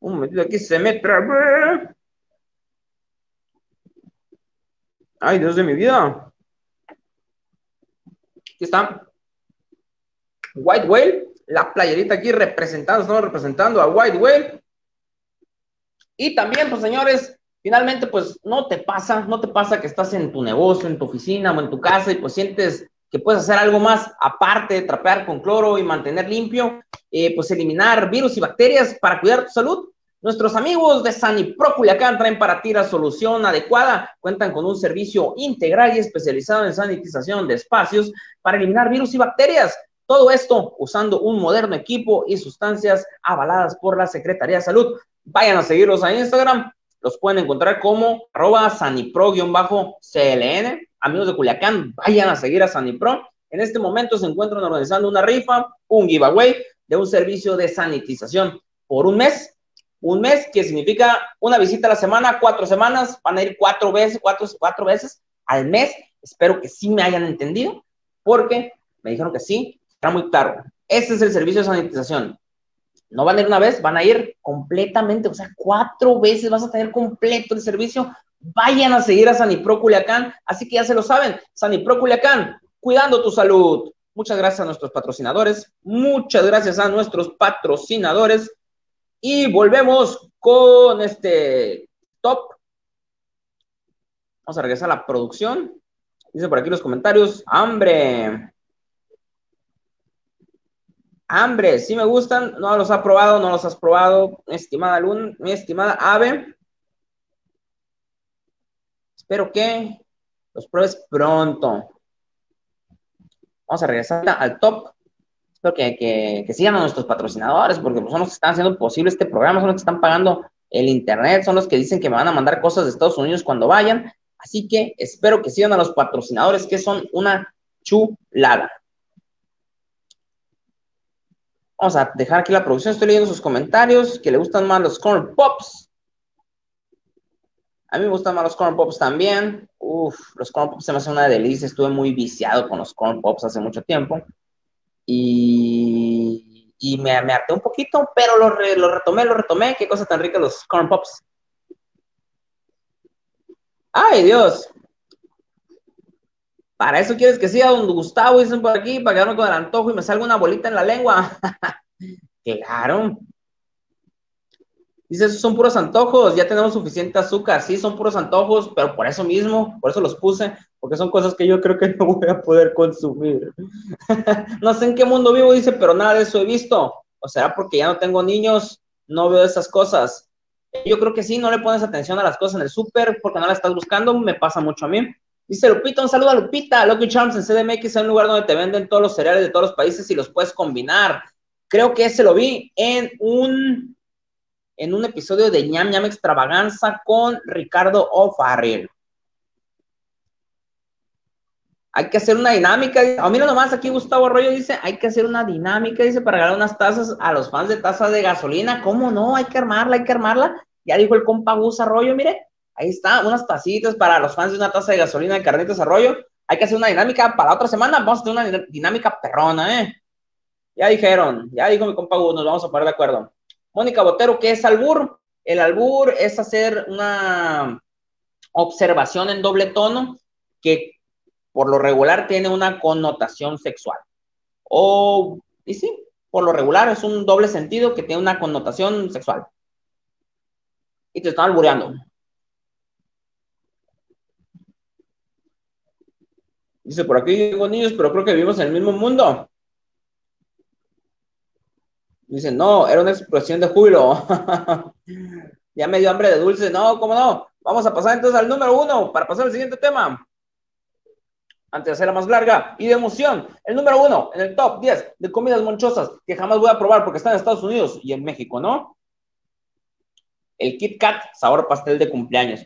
Un momentito aquí se me. Ay, Dios de mi vida. Aquí está. White Whale, la playerita aquí representando, estamos representando a White Whale. Y también, pues señores, finalmente, pues no te pasa, no te pasa que estás en tu negocio, en tu oficina o en tu casa y pues sientes que puedes hacer algo más aparte de trapear con cloro y mantener limpio, eh, pues eliminar virus y bacterias para cuidar tu salud. Nuestros amigos de Sanipro Culiacán traen para ti la solución adecuada. Cuentan con un servicio integral y especializado en sanitización de espacios para eliminar virus y bacterias. Todo esto usando un moderno equipo y sustancias avaladas por la Secretaría de Salud. Vayan a seguirlos a Instagram. Los pueden encontrar como arroba sanipro-cln. Amigos de Culiacán, vayan a seguir a Sanipro. En este momento se encuentran organizando una rifa, un giveaway de un servicio de sanitización por un mes. Un mes que significa una visita a la semana, cuatro semanas, van a ir cuatro veces, cuatro, cuatro veces al mes. Espero que sí me hayan entendido, porque me dijeron que sí, está muy claro. Ese es el servicio de sanitización. No van a ir una vez, van a ir completamente, o sea, cuatro veces vas a tener completo el servicio. Vayan a seguir a Sanipro Culiacán, así que ya se lo saben, Sanipro Culiacán, cuidando tu salud. Muchas gracias a nuestros patrocinadores, muchas gracias a nuestros patrocinadores y volvemos con este top. Vamos a regresar a la producción. Dice por aquí los comentarios, hambre. Hambre, sí me gustan, no los ha probado, no los has probado, estimada Lun, mi estimada Ave. Espero que los pruebes pronto. Vamos a regresar al top. Espero que, sigan a nuestros patrocinadores, porque son los que están haciendo posible este programa, son los que están pagando el internet, son los que dicen que me van a mandar cosas de Estados Unidos cuando vayan. Así que espero que sigan a los patrocinadores, que son una chulada. Vamos a dejar aquí la producción. Estoy leyendo sus comentarios. Que le gustan más los corn pops. A mí me gustan más los corn pops también. Uf, los corn pops se me hacen una delicia. Estuve muy viciado con los corn pops hace mucho tiempo. Y, me, harté un poquito, pero lo, lo retomé, lo retomé. Qué cosa tan rica los corn pops. Ay, Dios. Para eso quieres que siga don Gustavo, dicen por aquí, para quedarme con el antojo y me salga una bolita en la lengua. claro. Dice, esos son puros antojos, ya tenemos suficiente azúcar. Sí, son puros antojos, pero por eso mismo, por eso los puse, porque son cosas que yo creo que no voy a poder consumir. no sé en qué mundo vivo, dice, pero nada de eso he visto. O será porque ya no tengo niños, no veo esas cosas. Yo creo que sí, no le pones atención a las cosas en el súper porque no las estás buscando, me pasa mucho a mí. Dice Lupita, un saludo a Lupita. Lucky Charms en CDMX es un lugar donde te venden todos los cereales de todos los países y los puedes combinar. Creo que ese lo vi en un, en un episodio de ñam ñam extravaganza con Ricardo O'Farrell. Hay que hacer una dinámica. Ah, mira nomás, aquí Gustavo Arroyo dice, hay que hacer una dinámica, dice, para regalar unas tazas a los fans de tazas de gasolina. ¿Cómo no? Hay que armarla, hay que armarla. Ya dijo el compa Gus Arroyo, mire, Ahí está, unas tacitas para los fans de una taza de gasolina de Carnitas Arroyo. Hay que hacer una dinámica para otra semana. Vamos a hacer una dinámica perrona, ¿eh? Ya dijeron, ya dijo mi compa Gus, nos vamos a poner de acuerdo. Mónica Botero, ¿qué es albur? El albur es hacer una, observación en doble tono que por lo regular tiene una connotación sexual. O, y sí, por lo regular es un doble sentido que tiene una connotación sexual. Y te están albureando. Dice, por aquí digo niños, pero creo que vivimos en el mismo mundo. Dice, no, era una expresión de júbilo. ya me dio hambre de dulce. No, ¿cómo no? Vamos a pasar entonces al número uno para pasar al siguiente tema. Antes de hacerla más larga y de emoción, el número uno en el top 10 de comidas monchosas que jamás voy a probar porque están en Estados Unidos y en México, ¿no? El Kit Kat, sabor pastel de cumpleaños.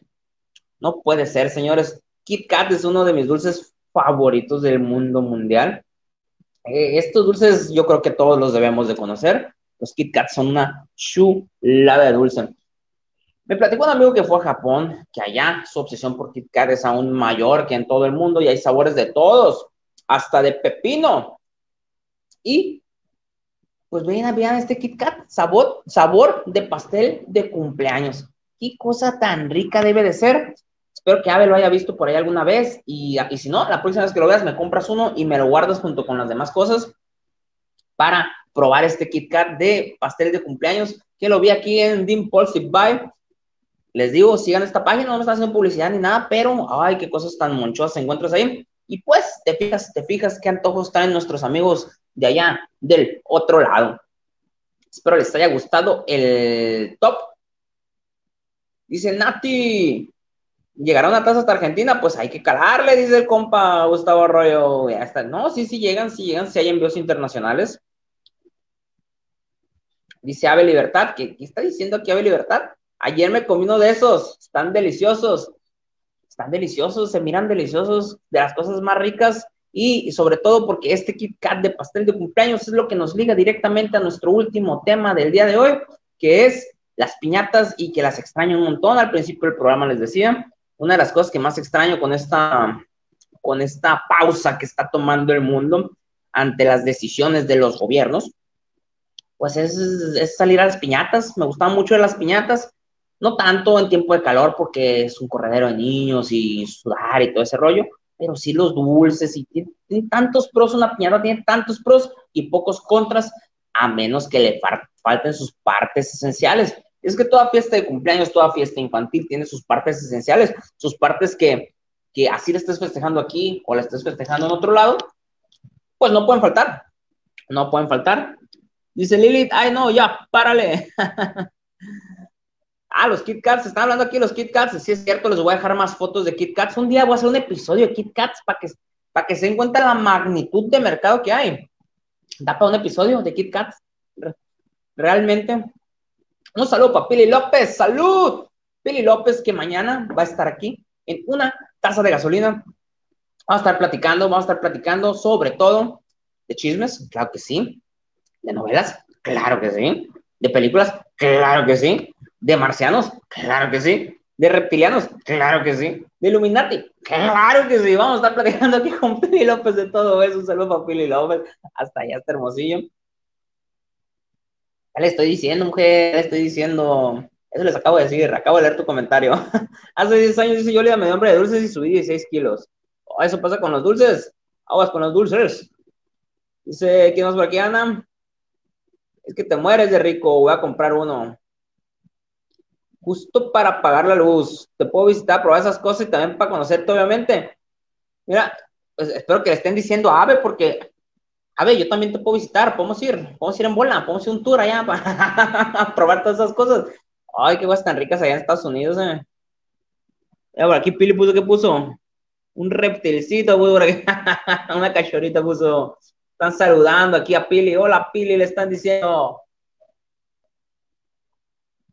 No puede ser, señores. Kit Kat es uno de mis dulces favoritos del mundo mundial. Eh, estos dulces yo creo que todos los debemos de conocer. Los Kit Kat son una chulada de dulce. Me platicó un amigo que fue a Japón, que allá su obsesión por Kit Kat es aún mayor que en todo el mundo y hay sabores de todos, hasta de pepino. Y pues vean, vean este Kit Kat, sabor, sabor de pastel de cumpleaños. Qué cosa tan rica debe de ser. Espero que Ave lo haya visto por ahí alguna vez y, y si no, la próxima vez que lo veas me compras uno y me lo guardas junto con las demás cosas para probar este Kit Kat de pastel de cumpleaños que lo vi aquí en Dean Impulsive Buy les digo, sigan esta página, no me están haciendo publicidad ni nada, pero, ay, qué cosas tan monchosas encuentras ahí. Y pues, te fijas, te fijas qué antojos traen nuestros amigos de allá, del otro lado. Espero les haya gustado el top. Dice Nati, llegaron a taza hasta Argentina, pues hay que calarle, dice el compa Gustavo Arroyo. Ya está. No, sí, sí llegan, sí llegan, si hay envíos internacionales. Dice Ave Libertad, ¿qué, ¿qué está diciendo aquí Ave Libertad? Ayer me comí uno de esos, están deliciosos, están deliciosos, se miran deliciosos, de las cosas más ricas y, sobre todo porque este Kit Kat de pastel de cumpleaños es lo que nos liga directamente a nuestro último tema del día de hoy, que es las piñatas y que las extraño un montón. Al principio del programa les decía, una de las cosas que más extraño con esta, con esta pausa que está tomando el mundo ante las decisiones de los gobiernos, pues es, es salir a las piñatas. Me gustaban mucho las piñatas no tanto en tiempo de calor porque es un corredero de niños y sudar y todo ese rollo, pero sí los dulces y tantos pros, una piñata tiene tantos pros y pocos contras, a menos que le falten sus partes esenciales. Es que toda fiesta de cumpleaños, toda fiesta infantil tiene sus partes esenciales, sus partes que, que así la estés festejando aquí o la estés festejando en otro lado, pues no pueden faltar. No pueden faltar. Dice Lilith, ay no, ya, párale. Ah, los Kit Kats, están hablando aquí los Kit Kats, sí es cierto, les voy a dejar más fotos de Kit Kats. Un día voy a hacer un episodio de Kit Kats para que, para que se den cuenta la magnitud de mercado que hay. Da para un episodio de Kit Kats. Realmente. Un saludo para Pili López, salud. Pili López, que mañana va a estar aquí en una taza de gasolina. Vamos a estar platicando, vamos a estar platicando sobre todo de chismes, claro que sí. De novelas, claro que sí. De películas, claro que sí ¿De marcianos? Claro que sí. ¿De reptilianos? Claro que sí. ¿De Illuminati? Claro que sí. Vamos a estar platicando aquí con Pili López de todo eso. Un saludo para Pili López. Hasta allá, hasta Hermosillo. Ya le estoy diciendo, mujer, le estoy diciendo. Eso les acabo de decir, acabo de leer tu comentario. Hace 10 años dice yo le me nombre de dulces y subí 16 kilos. Oh, eso pasa con los dulces. Aguas con los dulces. Dice, ¿quién más por aquí, Ana? Es que te mueres de rico, voy a comprar uno justo para pagar la luz. Te puedo visitar, probar esas cosas y también para conocerte, obviamente. Mira, pues espero que le estén diciendo a Ave, porque, Ave, yo también te puedo visitar, podemos ir, podemos ir en bola, podemos ir un tour allá para probar todas esas cosas. Ay, qué cosas tan ricas allá en Estados Unidos, eh. Mira, por aquí Pili puso, ¿qué puso? Un reptilcito. Una cachorita puso. Están saludando aquí a Pili. Hola, Pili, le están diciendo.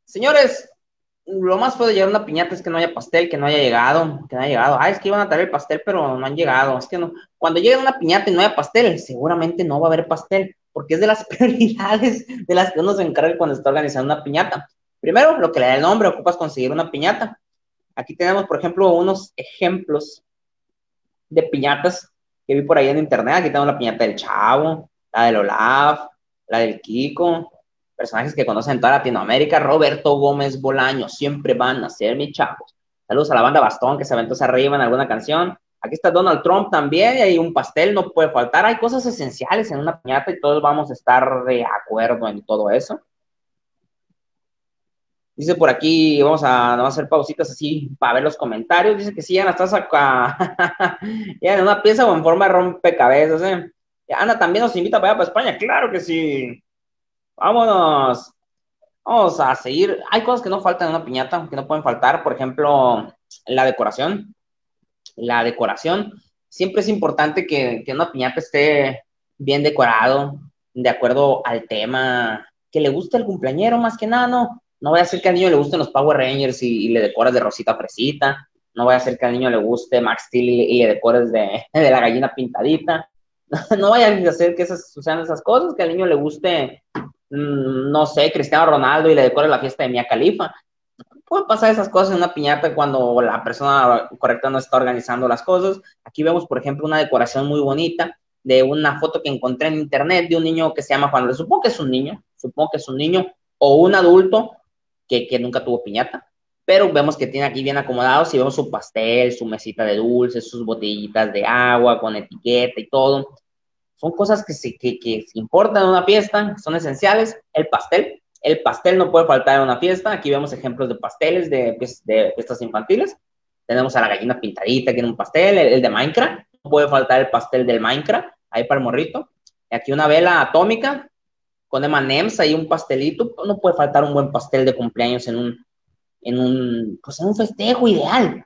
Señores, lo más fue de llegar una piñata es que no haya pastel, que no haya llegado, que no haya llegado. Ah, es que iban a traer el pastel, pero no han llegado. Es que no. Cuando llegue una piñata y no haya pastel, seguramente no va a haber pastel, porque es de las prioridades de las que uno se encarga cuando está organizando una piñata. Primero, lo que le da el nombre, ocupas conseguir una piñata. Aquí tenemos, por ejemplo, unos ejemplos de piñatas que vi por ahí en internet. Aquí tenemos la piñata del Chavo, la del Olaf, la del Kiko, personajes que conocen toda Latinoamérica, Roberto Gómez Bolaño, siempre van a ser mis chavos. Saludos a la banda Bastón que se aventó hacia arriba en alguna canción. Aquí está Donald Trump también, y hay un pastel, no puede faltar. Hay cosas esenciales en una piñata y todos vamos a estar de acuerdo en todo eso. Dice por aquí, vamos a, vamos hacer pausitas así para ver los comentarios. Dice que sí, Ana, estás acá. ya en una pieza o en forma de rompecabezas, ¿eh? Ana también nos invita para para España. Claro que sí. Vámonos. Vamos a seguir. Hay cosas que no faltan en una piñata, que no pueden faltar. Por ejemplo, la decoración. La decoración. Siempre es importante que, que una piñata esté bien decorado, de acuerdo al tema, que le guste el cumpleañero más que nada, ¿no? No vaya a ser que al niño le gusten los Power Rangers y, le decoras de rosita fresita. No vaya a ser que al niño le guste Max Steel y, le decores de, de, la gallina pintadita. No vaya a ser que esas sean esas cosas, que al niño le guste, mm, no sé, Cristiano Ronaldo y le decore la fiesta de Mia Califa. Pueden pasar esas cosas en una piñata cuando la persona correcta no está organizando las cosas. Aquí vemos, por ejemplo, una decoración muy bonita de una foto que encontré en internet de un niño que se llama Juan Supongo que es un niño, supongo que es un niño o un adulto que, nunca tuvo piñata, pero vemos que tiene aquí bien acomodados y vemos su pastel, su mesita de dulces, sus botellitas de agua con etiqueta y todo. Son cosas que, se, que, importan en una fiesta, son esenciales. El pastel, el pastel no puede faltar en una fiesta. Aquí vemos ejemplos de pasteles de, pues, de fiestas infantiles. Tenemos a la gallina pintadita, que tiene un pastel, el, de Minecraft. No puede faltar el pastel del Minecraft, ahí para el morrito. Aquí una vela atómica, con M&M's ahí un pastelito, no puede faltar un buen pastel de cumpleaños en un, en un, pues en un festejo ideal.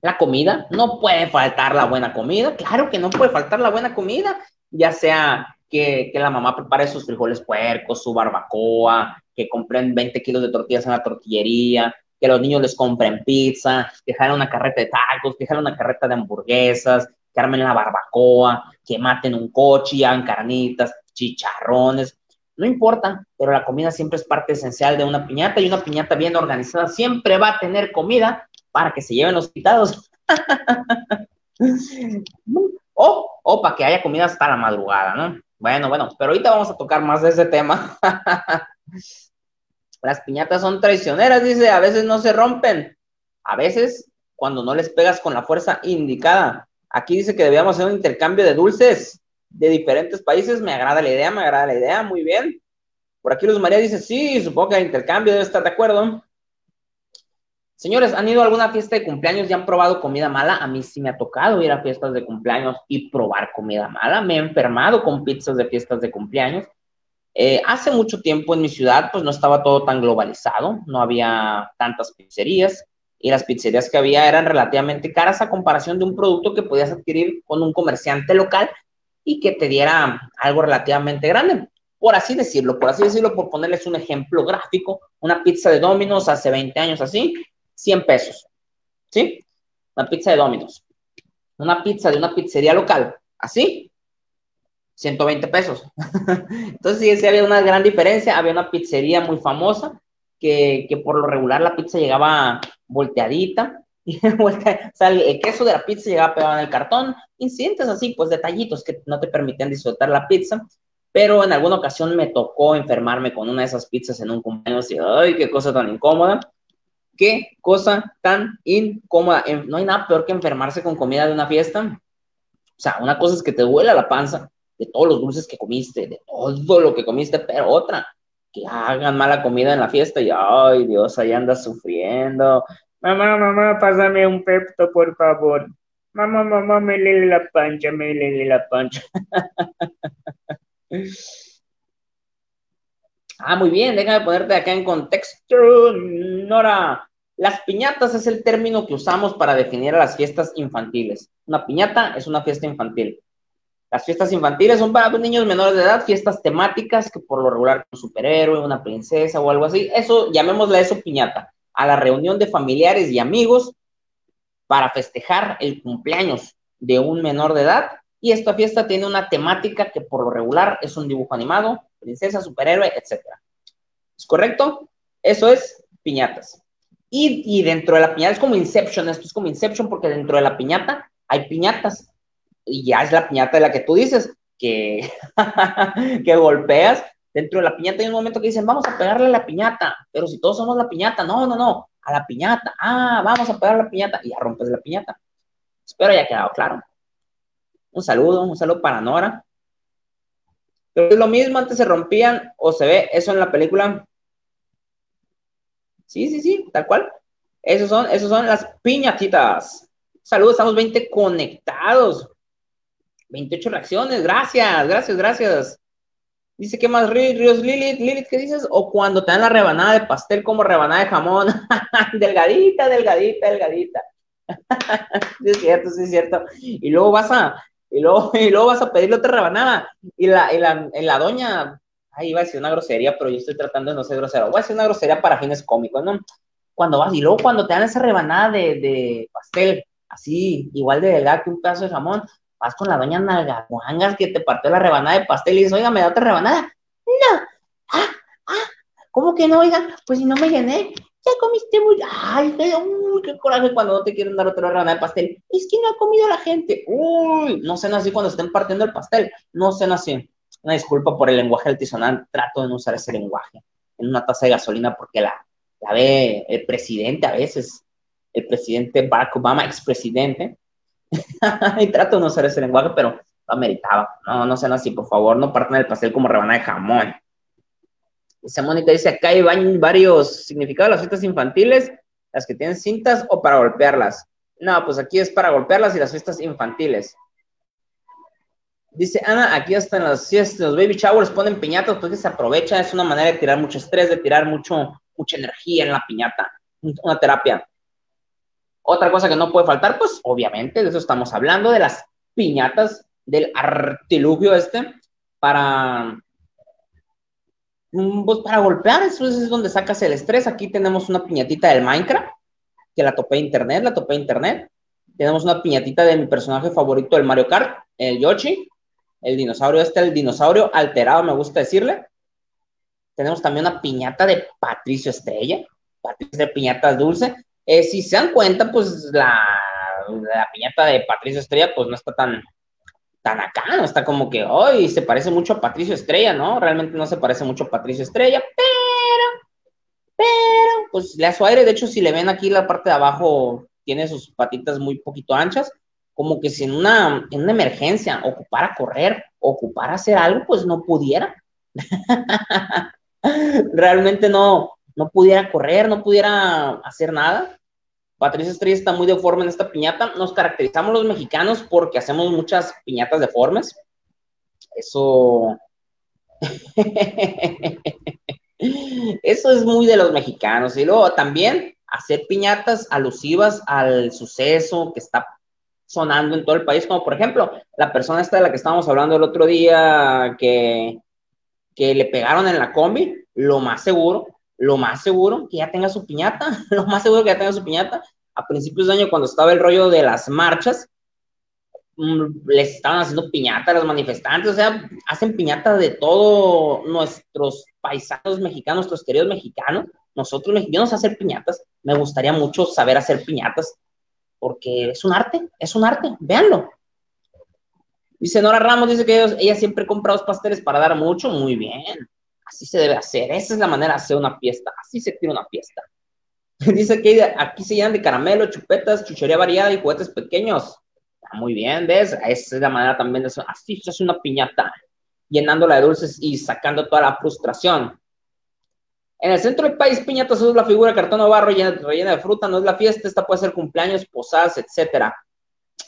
La comida, no puede faltar la buena comida, claro que no puede faltar la buena comida, ya sea que, que la mamá prepare sus frijoles puercos, su barbacoa, que compren 20 kilos de tortillas en la tortillería, que los niños les compren pizza, que jalen una carreta de tacos, que jalen una carreta de hamburguesas, que armen la barbacoa, que maten un coche y hagan carnitas, chicharrones, no importa, pero la comida siempre es parte esencial de una piñata y una piñata bien organizada siempre va a tener comida para que se lleven los invitados. o, o para que haya comida hasta la madrugada, ¿no? Bueno, bueno, pero ahorita vamos a tocar más de ese tema. Las piñatas son traicioneras, dice, a veces no se rompen. A veces, cuando no les pegas con la fuerza indicada. Aquí dice que debíamos hacer un intercambio de dulces de diferentes países. Me agrada la idea, me agrada la idea, muy bien. Por aquí Luz María dice, sí, supongo que hay intercambio, debe estar de acuerdo. Señores, ¿han ido a alguna fiesta de cumpleaños y han probado comida mala? A mí sí me ha tocado ir a fiestas de cumpleaños y probar comida mala. Me he enfermado con pizzas de fiestas de cumpleaños. Eh, hace mucho tiempo en mi ciudad, pues no estaba todo tan globalizado, no había tantas pizzerías y las pizzerías que había eran relativamente caras a comparación de un producto que podías adquirir con un comerciante local que te diera algo relativamente grande. Por así decirlo, por así decirlo, por ponerles un ejemplo gráfico, una pizza de Domino's hace 20 años así, 100 pesos. ¿Sí? Una pizza de Domino's. Una pizza de una pizzería local, así, 120 pesos. Entonces, sí, sí, había una gran diferencia. Había una pizzería muy famosa que, que por lo regular la pizza llegaba volteadita, o sea, el queso de la pizza llegaba pegado en el cartón, incidentes así, pues detallitos que no te permitían disfrutar la pizza, pero en alguna ocasión me tocó enfermarme con una de esas pizzas en un cumpleaños y, ay, qué cosa tan incómoda, qué cosa tan incómoda, no hay nada peor que enfermarse con comida de una fiesta, o sea, una cosa es que te duela la panza de todos los dulces que comiste, de todo lo que comiste, pero otra, que hagan mala comida en la fiesta y, ay, Dios, ahí andas sufriendo, Mamá, mamá, pásame un pepto, por favor. Mamá, mamá, me lee la pancha, me lee la pancha. ah, muy bien, déjame ponerte acá en contexto, Nora. Las piñatas es el término que usamos para definir a las fiestas infantiles. Una piñata es una fiesta infantil. Las fiestas infantiles son para niños menores de edad, fiestas temáticas que por lo regular un superhéroe, una princesa o algo así. Eso, llamémosle eso piñata a la reunión de familiares y amigos para festejar el cumpleaños de un menor de edad. Y esta fiesta tiene una temática que por lo regular es un dibujo animado, princesa, superhéroe, etc. ¿Es correcto? Eso es piñatas. Y, dentro de la piñata es como Inception, esto es como Inception porque dentro de la piñata hay piñatas. Y ya es la piñata de la que tú dices, que, que golpeas Dentro de la piñata hay un momento que dicen, vamos a pegarle a la piñata, pero si todos somos la piñata, no, no, no, a la piñata, ah, vamos a pegar la piñata, y ya rompes la piñata. Espero haya quedado claro. Un saludo, un saludo para Nora. Pero es lo mismo, antes se rompían, o se ve eso en la película. Sí, sí, sí, tal cual. Esos son, esos son las piñatitas. Saludos, estamos 20 conectados. 28 reacciones, gracias, gracias, gracias. Dice, ¿qué más, Ríos Lilith? Lilith, ¿qué dices? O cuando te dan la rebanada de pastel como rebanada de jamón. delgadita, delgadita, delgadita. sí, es cierto, sí, es cierto. Y luego vas a, y luego, y luego vas a pedirle otra rebanada. Y la, y la, la doña, ahí iba a decir una grosería, pero yo estoy tratando de no ser grosero. Voy a decir una grosería para fines cómicos, ¿no? Cuando vas, y luego cuando te dan esa rebanada de, de pastel, así, igual de delgada que un pedazo de jamón, vas con la doña Nalgaguangas que te partió la rebanada de pastel y dices, oiga, ¿me da otra rebanada? No. Ah, ah, ¿cómo que no, oiga? Pues si no me llené, ya comiste muy... Ay, uy, qué coraje cuando no te quieren dar otra rebanada de pastel. Es que no ha comido la gente. Uy, no sean así cuando estén partiendo el pastel. No sean así. Una disculpa por el lenguaje altisonante. Trato de no usar ese lenguaje en una taza de gasolina porque la, la ve el presidente a veces. El presidente Barack Obama, expresidente, y trato de no usar ese lenguaje, pero lo ameritaba. No, no sean así, por favor, no partan el pastel como rebanada de jamón. Dice Mónica, dice, acá hay varios significados de las fiestas infantiles, las que tienen cintas o para golpearlas. No, pues aquí es para golpearlas y las fiestas infantiles. Dice Ana, aquí hasta en las fiestas, los baby showers ponen piñatas, pues que se aprovecha, es una manera de tirar mucho estrés, de tirar mucho, mucha energía en la piñata, una terapia. Otra cosa que no puede faltar, pues obviamente, de eso estamos hablando, de las piñatas, del artilugio este, para, mm, pues para golpear, eso es donde sacas el estrés. Aquí tenemos una piñatita del Minecraft, que la topé internet, la topé internet. Tenemos una piñatita de mi personaje favorito del Mario Kart, el Yoshi, el dinosaurio este, el dinosaurio alterado, me gusta decirle. Tenemos también una piñata de Patricio Estrella, Patricio de piñatas dulce. Eh, si se dan cuenta, pues la, la, piñata de Patricio Estrella, pues no está tan, tan acá, no está como que hoy se parece mucho a Patricio Estrella, ¿no? Realmente no se parece mucho a Patricio Estrella, pero, pero, pues le da su aire. De hecho, si le ven aquí la parte de abajo, tiene sus patitas muy poquito anchas, como que si en una, en una emergencia ocupara correr, ocupara hacer algo, pues no pudiera. Realmente no, no pudiera correr, no pudiera hacer nada. Patricia Estrella está muy deforme en esta piñata. Nos caracterizamos los mexicanos porque hacemos muchas piñatas deformes. Eso. Eso es muy de los mexicanos. Y luego también hacer piñatas alusivas al suceso que está sonando en todo el país, como por ejemplo la persona esta de la que estábamos hablando el otro día que, que le pegaron en la combi, lo más seguro lo más seguro que ya tenga su piñata, lo más seguro que ya tenga su piñata. A principios de año, cuando estaba el rollo de las marchas, mm, les estaban haciendo piñata a los manifestantes, o sea, hacen piñata de todos nuestros paisanos mexicanos, nuestros queridos mexicanos. Nosotros mexicanos hacer piñatas, me gustaría mucho saber hacer piñatas, porque es un arte, es un arte, véanlo. Dice Nora Ramos, dice que ella siempre compra dos pasteles para dar mucho, muy bien. Así se debe hacer. Esa es la manera de hacer una fiesta. Así se tira una fiesta. Dice que aquí se llenan de caramelo, chupetas, chuchería variada y juguetes pequeños. Muy bien, ¿ves? Esa es la manera también de hacer. Así se hace una piñata, llenándola de dulces y sacando toda la frustración. En el centro del país, piñata es la figura cartón o barro rellena, de fruta, no es la fiesta, esta puede ser cumpleaños, posadas, etcétera.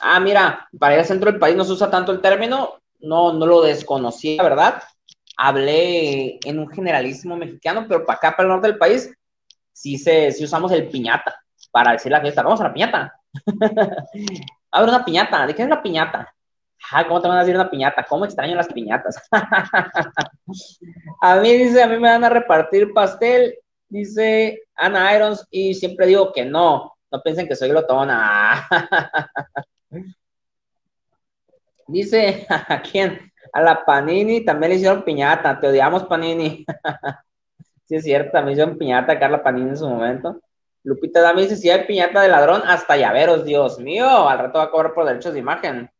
Ah, mira, para ir al centro del país no se usa tanto el término, no, no lo desconocía, ¿verdad? Hablé en un generalismo mexicano, pero para acá, para el norte del país, sí, se, sí usamos el piñata para decir la fiesta. Vamos a la piñata. a ver, una piñata. ¿De qué es la piñata? ¿Cómo te van a decir una piñata? ¿Cómo extraño las piñatas? a mí dice, a mí me van a repartir pastel, dice Ana Irons, y siempre digo que no. No piensen que soy glotona. dice, ¿a quién? A la Panini también le hicieron piñata. Te odiamos, Panini. sí, es cierto, también hicieron piñata a Carla Panini en su momento. Lupita Dami dice: si hay piñata de ladrón, hasta llaveros, Dios mío. Al rato va a cobrar por derechos de imagen.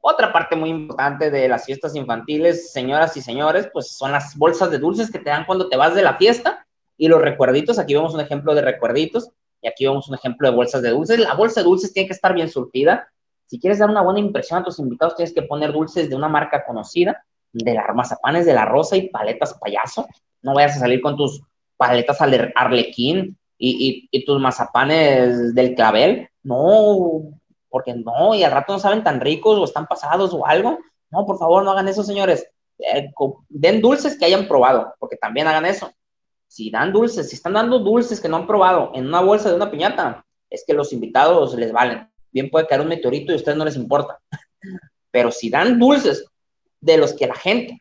Otra parte muy importante de las fiestas infantiles, señoras y señores, pues son las bolsas de dulces que te dan cuando te vas de la fiesta y los recuerditos. Aquí vemos un ejemplo de recuerditos y aquí vemos un ejemplo de bolsas de dulces. La bolsa de dulces tiene que estar bien surtida. Si quieres dar una buena impresión a tus invitados, tienes que poner dulces de una marca conocida, de las mazapanes de la rosa y paletas payaso. No vayas a salir con tus paletas arlequín y, y, tus mazapanes del clavel. No, porque no, y al rato no saben tan ricos o están pasados o algo. No, por favor, no hagan eso, señores. Eh, den dulces que hayan probado, porque también hagan eso. Si dan dulces, si están dando dulces que no han probado en una bolsa de una piñata, es que los invitados les valen. Bien puede caer un meteorito y a ustedes no les importa. Pero si dan dulces de los que la gente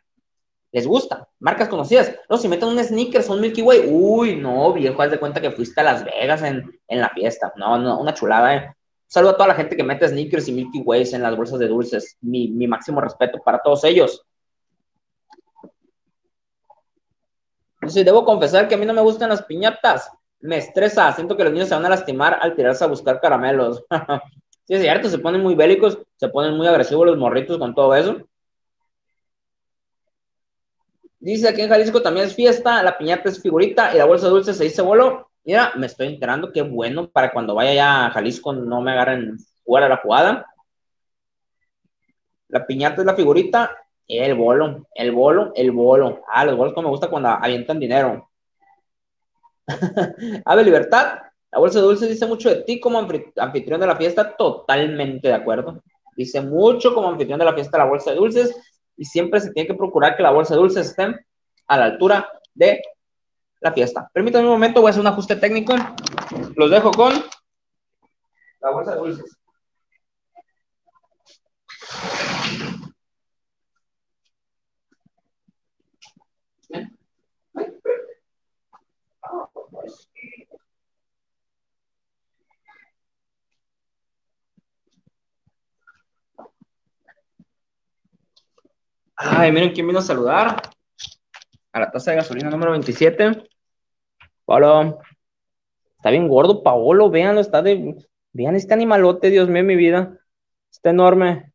les gusta, marcas conocidas. No, si meten un Snickers o un Milky Way, uy, no, viejo, haz de cuenta que fuiste a Las Vegas en, la fiesta. No, no, una chulada, ¿eh? Saludo a toda la gente que mete Snickers y Milky Ways en las bolsas de dulces. Mi, mi máximo respeto para todos ellos. Sí, debo confesar que a mí no me gustan las piñatas. Me estresa. Siento que los niños se van a lastimar al tirarse a buscar caramelos. sí, es cierto, se ponen muy bélicos, se ponen muy agresivos los morritos con todo eso. Dice aquí en Jalisco también es fiesta, la piñata es figurita y la bolsa dulce se dice bolo. Mira, me estoy enterando, qué bueno, para cuando vaya ya a Jalisco no me agarren fuera la jugada. La piñata es la figurita, el bolo, el bolo, el bolo. Ah, los bolos como me gusta cuando avientan dinero. Ave Libertad, la bolsa dulce dice mucho de ti como anfitrión de la fiesta, totalmente de acuerdo. Dice mucho como anfitrión de la fiesta la bolsa de dulces y siempre se tiene que procurar que la bolsa de dulces esté a la altura de la fiesta. Permítanme un momento, voy a hacer un ajuste técnico. Los dejo con la bolsa de dulces. Ay, miren quién vino a saludar. A la taza de gasolina número 27. Paolo. Está bien gordo, Paolo. Véanlo, está de. Vean este animalote, Dios mío, mi vida. Está enorme.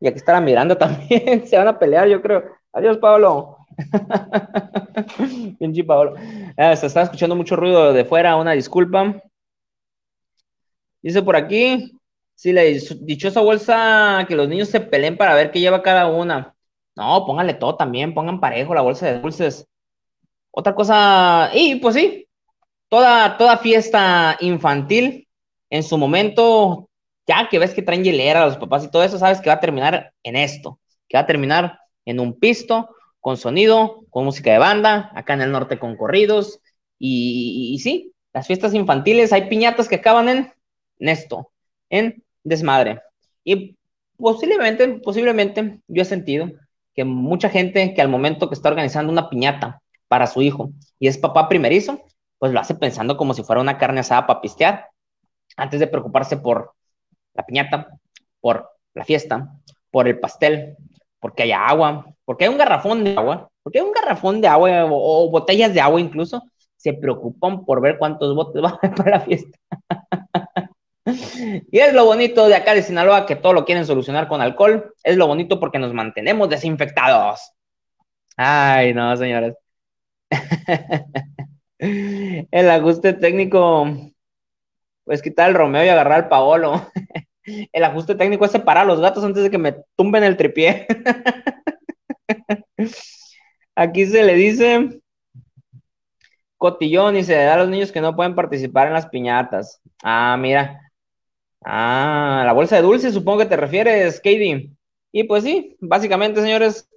Y aquí está la Miranda también. Se van a pelear, yo creo. Adiós, Pablo. Pinche Paolo. Ah, se está escuchando mucho ruido de fuera, una disculpa. Dice por aquí, si le esa bolsa que los niños se peleen para ver qué lleva cada una. No, pónganle todo también, pongan parejo la bolsa de dulces. Otra cosa, y pues sí, toda, toda fiesta infantil en su momento, ya que ves que traen hielera a los papás y todo eso, sabes que va a terminar en esto, que va a terminar en un pisto, con sonido, con música de banda, acá en el norte con corridos, y, sí, las fiestas infantiles, hay piñatas que acaban en, en esto, en desmadre. Y posiblemente, posiblemente, yo he sentido que mucha gente que al momento que está organizando una piñata para su hijo y es papá primerizo, pues lo hace pensando como si fuera una carne asada para pistear, antes de preocuparse por la piñata, por la fiesta, por el pastel, porque haya agua, porque hay un garrafón de agua, porque hay un garrafón de agua o, botellas de agua incluso, se preocupan por ver cuántos botes van a para la fiesta. Y es lo bonito de acá de Sinaloa, que todo lo quieren solucionar con alcohol. Es lo bonito porque nos mantenemos desinfectados. Ay, no, señores. el ajuste técnico, pues quitar el Romeo y agarrar al Paolo. el ajuste técnico es separar a los gatos antes de que me tumben el tripié. Aquí se le dice cotillón y se le da a los niños que no pueden participar en las piñatas. Ah, mira, Ah, la bolsa de dulces, supongo que te refieres, Katie. Y pues sí, básicamente, señores,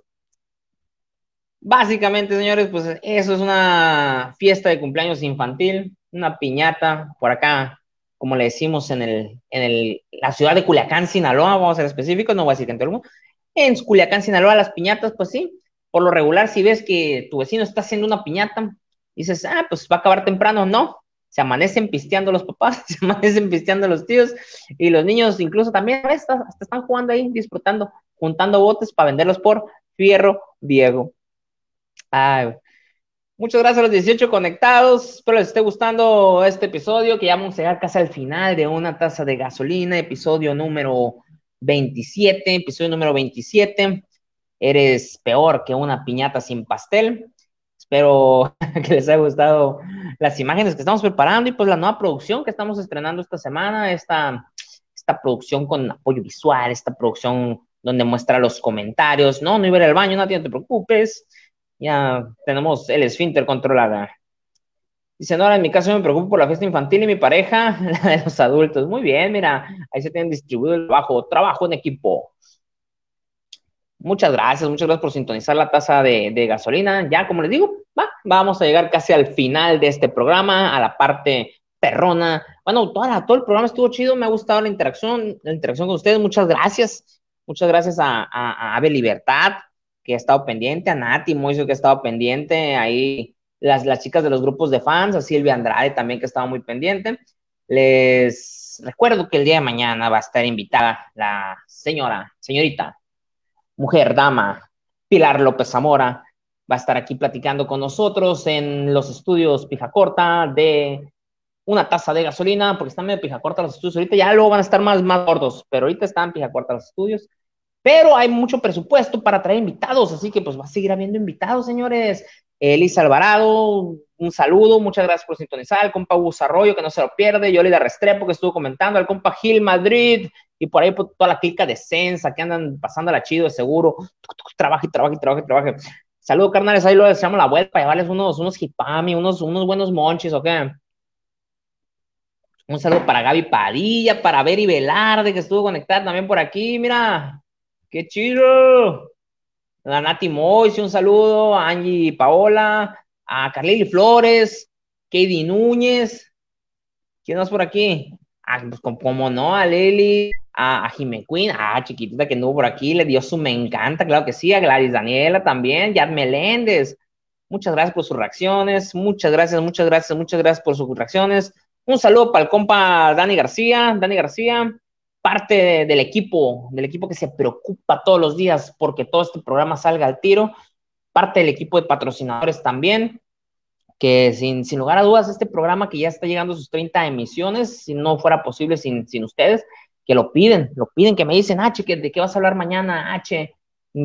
básicamente, señores, pues eso es una fiesta de cumpleaños infantil, una piñata por acá, como le decimos en el, en el, la ciudad de Culiacán, Sinaloa, vamos a ser específicos, no voy a decir que en todo el mundo. En Culiacán, Sinaloa, las piñatas, pues sí, por lo regular, si ves que tu vecino está haciendo una piñata, dices, ah, pues va a acabar temprano, no, se amanecen pisteando los papás, se amanecen pisteando los tíos y los niños incluso también hasta, están jugando ahí, disfrutando, juntando botes para venderlos por fierro viejo. muchas gracias a los 18 conectados. Espero les esté gustando este episodio, que ya vamos a llegar casi al final de una taza de gasolina, episodio número 27, episodio número 27. Eres peor que una piñata sin pastel. Espero que les haya gustado las imágenes que estamos preparando y pues la nueva producción que estamos estrenando esta semana, esta, esta producción con apoyo visual, esta producción donde muestra los comentarios. No, no iba a ir al baño, no, no te preocupes. Ya tenemos el esfínter controlada. Dice Nora, en mi caso me preocupo por la fiesta infantil y mi pareja, la de los adultos. Muy bien, mira, ahí se tienen distribuido el trabajo, trabajo en equipo. Muchas gracias, muchas gracias por sintonizar la tasa de, gasolina. Ya, como les digo, va, vamos a llegar casi al final de este programa, a la parte perrona. Bueno, toda todo el programa estuvo chido, me ha gustado la interacción, la interacción con ustedes. Muchas gracias. Muchas gracias a, a, a Ave Libertad, que ha estado pendiente, a Nati Moiso, que ha estado pendiente, ahí las, las chicas de los grupos de fans, a Silvia Andrade también que estaba muy pendiente. Les recuerdo que el día de mañana va a estar invitada la señora, señorita, mujer, dama, Pilar López Zamora, va a estar aquí platicando con nosotros en los estudios Pijacorta de una taza de gasolina, porque están medio Pijacorta los estudios, ahorita ya luego van a estar más, más gordos, pero ahorita están Pijacorta los estudios, pero hay mucho presupuesto para traer invitados, así que pues va a seguir habiendo invitados, señores. Elisa Alvarado, un saludo, muchas gracias por sintonizar, al compa Gus Arroyo, que no se lo pierde, Yolida Restrepo, que estuvo comentando, al compa Gil Madrid, y por ahí por toda la clica de Sensa, que andan pasando la chido de seguro, trabaja y trabaja y trabaja. Saludos, carnales, ahí lo echamos la vuelta para llevarles unos, unos hipami, unos, unos buenos monchis, ¿ok? Un saludo para Gaby Padilla, para Beri Velarde, que estuvo conectada también por aquí, mira, qué chido a Nati Moise, un saludo, a Angie Paola, a Carlili Flores, Katie Núñez, ¿quién más por aquí? Ah, pues como no, a Leli, a, a Jime Queen, a chiquitita que anduvo por aquí, le dio su me encanta, claro que sí, a Gladys Daniela también, Yad Meléndez, muchas gracias por sus reacciones, muchas gracias, muchas gracias, muchas gracias por sus reacciones. Un saludo para el compa Dani García, Dani García, parte del equipo, del equipo que se preocupa todos los días porque todo este programa salga al tiro, parte del equipo de patrocinadores también, que sin, sin lugar a dudas este programa que ya está llegando a sus 30 emisiones, si no fuera posible sin, sin ustedes, que lo piden, lo piden, que me dicen, H, ¿de qué vas a hablar mañana, H?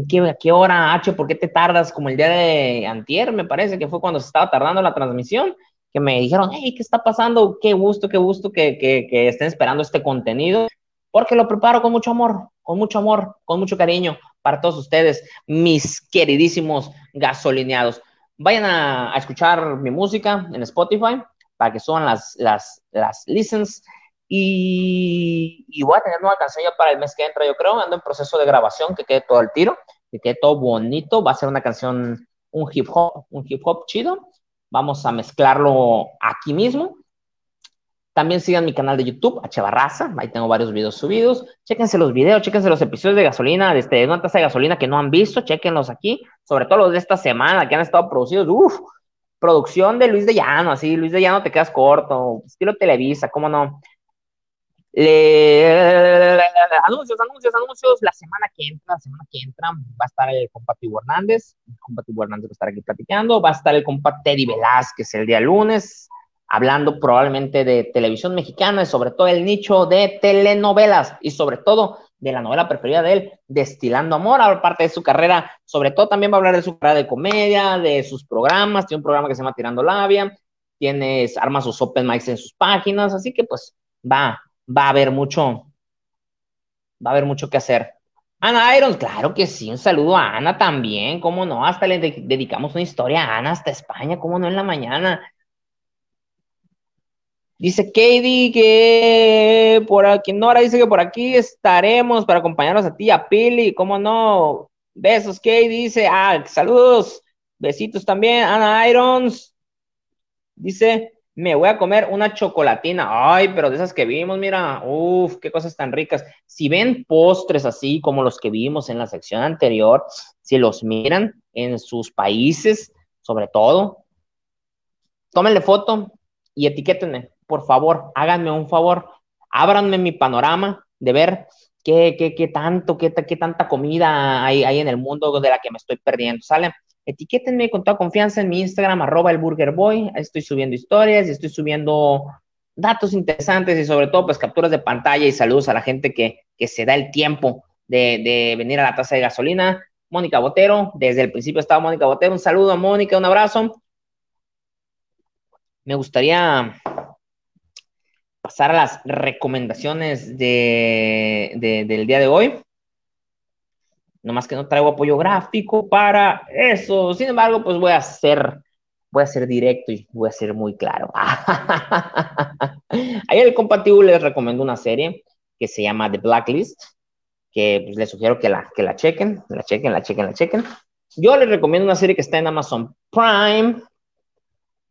¿Qué, ¿A qué hora, H? ¿Por qué te tardas? Como el día de antier, me parece que fue cuando se estaba tardando la transmisión, que me dijeron, hey, ¿qué está pasando? Qué gusto, qué gusto que, que, que estén esperando este contenido porque lo preparo con mucho amor, con mucho amor, con mucho cariño para todos ustedes, mis queridísimos gasolineados. Vayan a, escuchar mi música en Spotify para que suban las, las, las listens. Y, y, voy a tener nueva canción ya para el mes que entra, yo creo. Ando en proceso de grabación, que quede todo el tiro, que quede todo bonito. Va a ser una canción, un hip hop, un hip hop chido. Vamos a mezclarlo aquí mismo también sigan mi canal de YouTube, Barraza, ahí tengo varios videos subidos. Chéquense los videos, chéquense los episodios de gasolina, este, de una taza de gasolina que no han visto, chéquenlos aquí, sobre todo los de esta semana que han estado producidos. Uf, producción de Luis de Llano, así, Luis de Llano te quedas corto, estilo Televisa, ¿cómo no? Anuncios, anuncios, anuncios. La semana que entra, la semana que entra, va a estar el compa Hernández. El compa Hernández va a estar aquí platicando. Va a estar el compa Teddy Velázquez el día lunes hablando probablemente de televisión mexicana y sobre todo el nicho de telenovelas y sobre todo de la novela preferida de él, Destilando Amor, aparte de su carrera, sobre todo también va a hablar de su carrera de comedia, de sus programas, tiene un programa que se llama Tirando Labia, tiene, arma sus open mics en sus páginas, así que pues va, va a haber mucho, va a haber mucho que hacer. Ana Irons, claro que sí, un saludo a Ana también, cómo no, hasta le dedicamos una historia a Ana hasta España, cómo no en la mañana, Dice Katie que por aquí, Nora dice que por aquí estaremos para acompañarnos a ti, a Pili, ¿cómo no? Besos, Katie dice, ah, saludos, besitos también, Ana Irons. Dice, me voy a comer una chocolatina. Ay, pero de esas que vimos, mira, uff, qué cosas tan ricas. Si ven postres así como los que vimos en la sección anterior, si los miran en sus países, sobre todo, tómenle foto y etiquétenme por favor, háganme un favor, ábranme mi panorama de ver qué, qué, qué tanto, qué, qué tanta comida hay, hay en el mundo de la que me estoy perdiendo, ¿sale? Etiquétenme con toda confianza en mi Instagram, arroba el Burger Boy. Estoy subiendo historias y estoy subiendo datos interesantes y sobre todo pues capturas de pantalla y saludos a la gente que, que se da el tiempo de, de venir a la taza de gasolina. Mónica Botero, desde el principio estaba Mónica Botero. Un saludo a Mónica, un abrazo. Me gustaría pasar a las recomendaciones de, de, del día de hoy. Nomás que no traigo apoyo gráfico para eso. Sin embargo, pues voy a ser, voy a ser directo y voy a ser muy claro. Ayer el compatible les recomiendo una serie que se llama The Blacklist, que pues, les sugiero que la, que la chequen, la chequen, la chequen, la chequen. Yo les recomiendo una serie que está en Amazon Prime,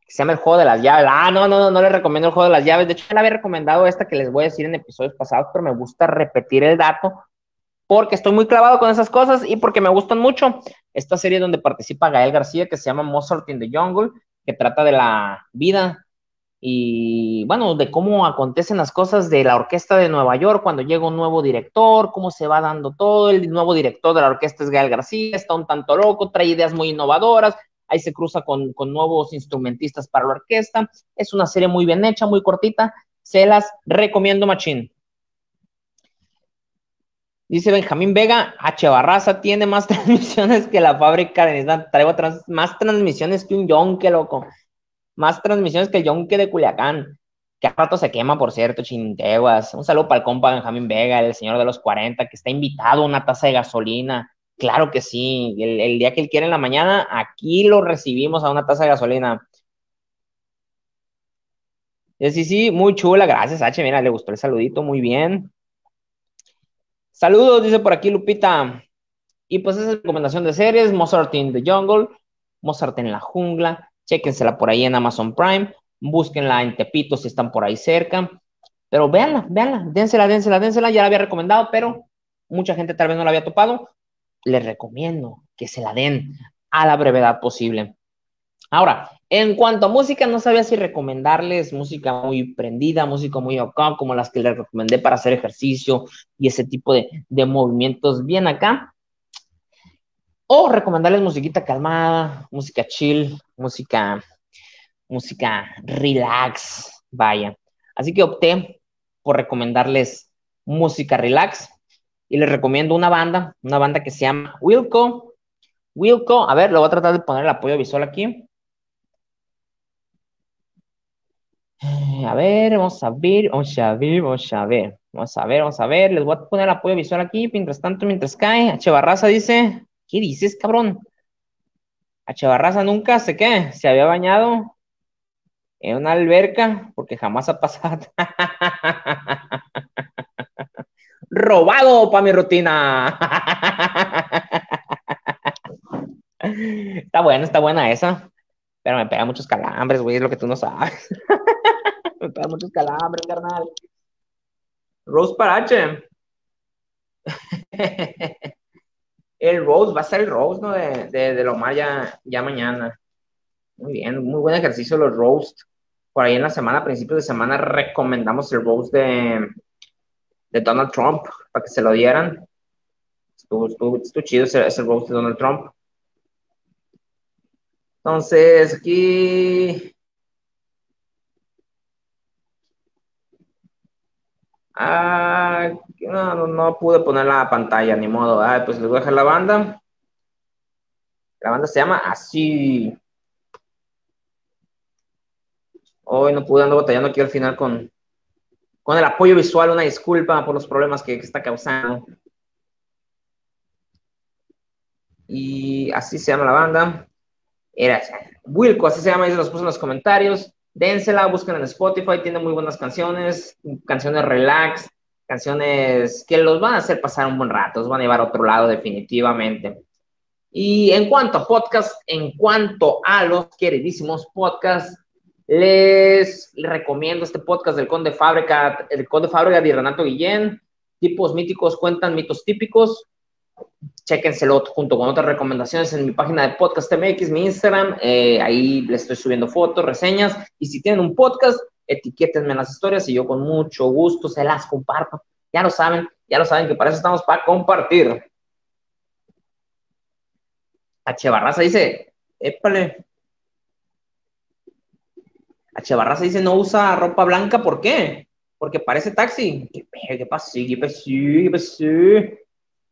se llama El Juego de las Llaves. Ah, no, no, no, no les recomiendo El Juego de las Llaves. De hecho, ya había recomendado esta que les voy a decir en episodios pasados, pero me gusta repetir el dato porque estoy muy clavado con esas cosas y porque me gustan mucho. Esta serie donde participa Gael García, que se llama Mozart in the Jungle, que trata de la vida y, bueno, de cómo acontecen las cosas de la orquesta de Nueva York cuando llega un nuevo director, cómo se va dando todo. El nuevo director de la orquesta es Gael García, está un tanto loco, trae ideas muy innovadoras. Ahí se cruza con, nuevos instrumentistas para la orquesta. Es una serie muy bien hecha, muy cortita. Se las recomiendo, machín. Dice Benjamín Vega, H. Barraza tiene más transmisiones que la fábrica de Nissan. Traigo trans, más transmisiones que un yonque, loco. Más transmisiones que el yonque de Culiacán. Que a rato se quema, por cierto, chinteguas. Un saludo para el compa Benjamín Vega, el señor de los 40, que está invitado a una taza de gasolina. Claro que sí. El, día que él quiere en la mañana, aquí lo recibimos a una taza de gasolina. Sí, sí, muy chula, gracias, H. Mira, le gustó el saludito, muy bien. Saludos, dice por aquí Lupita. Y pues esa es recomendación de series, Mozart in the Jungle, Mozart en la jungla, chéquensela por ahí en Amazon Prime, búsquenla en Tepito si están por ahí cerca, pero véanla, véanla, dénsela, dénsela, dénsela, ya la había recomendado, pero mucha gente tal vez no la había topado, les recomiendo que se la den a la brevedad posible. Ahora, en cuanto a música, no sabía si recomendarles música muy prendida, música muy acá, como las que les recomendé para hacer ejercicio y ese tipo de, de movimientos bien acá. O recomendarles musiquita calmada, música chill, música, música relax, vaya. Así que opté por recomendarles música relax y les recomiendo una banda, una banda que se llama Wilco. Wilco, a ver, lo voy a tratar de poner el apoyo visual aquí. A ver, vamos a ver, vamos a ver, vamos a ver, vamos a ver, vamos a ver. Les voy a poner el apoyo visual aquí, mientras tanto, mientras cae. H. Barraza dice, ¿qué dices, cabrón? H. Barraza nunca sé qué, se había bañado en una alberca, porque jamás ha pasado. Robado para mi rutina. está buena, está buena esa. Pero me pega muchos calambres, güey, es lo que tú no sabes. me pega muchos calambres, carnal. Rose Parache. el Rose, va a ser el Rose, ¿no? De, de, de Lomar ya, ya mañana. Muy bien, muy buen ejercicio los roast. Por ahí en la semana, a principios de semana, recomendamos el roast de, de Donald Trump para que se lo dieran. Estuvo, estuvo, estuvo chido ese, ese roast de Donald Trump. Entonces, aquí. Ah, no, no, pude poner la pantalla, ni modo. Ah, pues les voy a dejar la banda. La banda se llama Así. Hoy no pude, ando batallando aquí al final con, con el apoyo visual. Una disculpa por los problemas que, está causando. Y así se llama la banda. Era Wilco, así se llama, y se los puse en los comentarios. Dénsela, busquen en Spotify, tiene muy buenas canciones, canciones relax, canciones que los van a hacer pasar un buen rato, los van a llevar a otro lado definitivamente. Y en cuanto a podcast, en cuanto a los queridísimos podcasts, les recomiendo este podcast del Conde Fábrica, el Conde Fábrica de Renato Guillén, tipos míticos cuentan mitos típicos, chéquenselo junto con otras recomendaciones en mi página de Podcast MX, mi Instagram. Eh, ahí les estoy subiendo fotos, reseñas. Y si tienen un podcast, etiquétenme en las historias y yo con mucho gusto se las comparto. Ya lo saben, ya lo saben que para eso estamos para compartir. H. Barraza dice, épale. H. Barraza dice, no usa ropa blanca, ¿por qué? porque parece taxi. ¿Qué, qué pasó? ¿Qué pasó? ¿Qué pasó?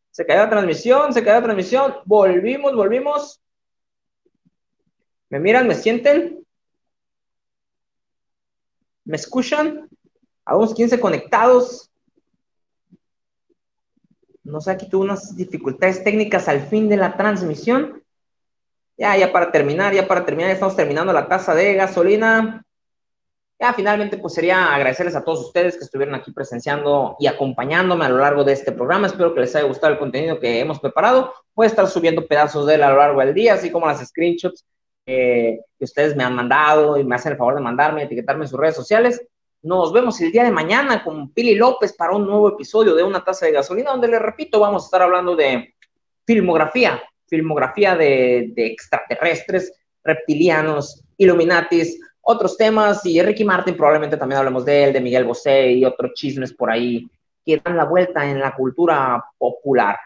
Se cayó la transmisión, se cayó la transmisión. Volvimos, volvimos. ¿Me miran? ¿Me sienten? ¿Me escuchan? Algunos 15 conectados. No sé, aquí tuve unas dificultades técnicas al fin de la transmisión. Ya, ya para terminar, ya para terminar, estamos terminando la tasa de gasolina. Ya finalmente, pues sería agradecerles a todos ustedes que estuvieron aquí presenciando y acompañándome a lo largo de este programa. Espero que les haya gustado el contenido que hemos preparado. Voy a estar subiendo pedazos de él a lo largo del día, así como las screenshots que ustedes me han mandado y me hacen el favor de mandarme, etiquetarme en sus redes sociales. Nos vemos el día de mañana con Pili López para un nuevo episodio de Una Taza de Gasolina, donde les repito, vamos a estar hablando de filmografía, filmografía de, de extraterrestres, reptilianos, Illuminatis, otros temas, y Ricky Martin probablemente también hablemos de él, de Miguel Bosé y otros chismes por ahí que dan la vuelta en la cultura popular.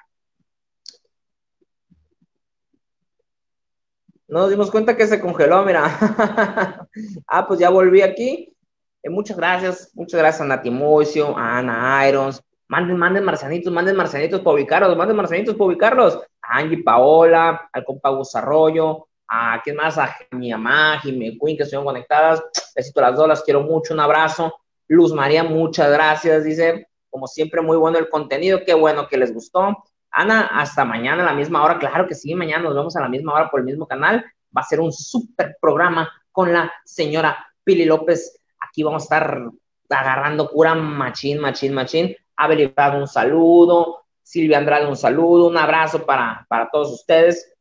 Nos dimos cuenta que se congeló, mira. ah, pues ya volví aquí. Eh, muchas gracias, muchas gracias a Nati Moisio, a Ana Irons. Manden, manden marcianitos, manden marcianitos para ubicarlos, manden marcianitos para ubicarlos. A Angie Paola, al compa Gus Arroyo, a quién más, a mi mamá, Jimmy Queen, que estuvieron conectadas. Besito a las dos, las quiero mucho, un abrazo. Luz María, muchas gracias, dice. Como siempre, muy bueno el contenido, qué bueno que les gustó. Ana, hasta mañana a la misma hora, claro que sí, mañana nos vemos a la misma hora por el mismo canal. Va a ser un súper programa con la señora Pili López. Aquí vamos a estar agarrando cura machín, machín, machín. Abel un saludo, Silvia Andrade un saludo, un abrazo para, para todos ustedes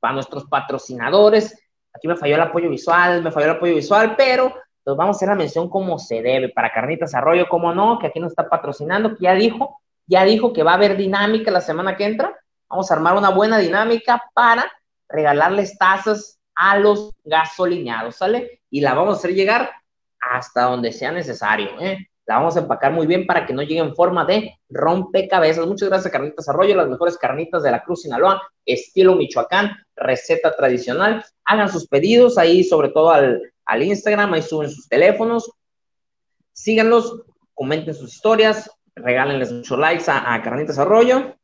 para nuestros patrocinadores. Aquí me falló el apoyo visual, me falló el apoyo visual, pero nos vamos a hacer la mención como se debe. Para Carnitas Arroyo, como no, que aquí nos está patrocinando, que ya dijo, ya dijo que va a haber dinámica la semana que entra. Vamos a armar una buena dinámica para regalarles tazas a los gasolineados, ¿sale? Y la vamos a hacer llegar hasta donde sea necesario, ¿eh? La vamos a empacar muy bien para que no llegue en forma de rompecabezas. Muchas gracias, Carnitas Arroyo, las mejores carnitas de la Cruz Sinaloa, estilo Michoacán, receta tradicional. Hagan sus pedidos ahí, sobre todo al, Instagram, ahí suben sus teléfonos. Síganlos, comenten sus historias, regálenles muchos likes a, a Carnitas Arroyo.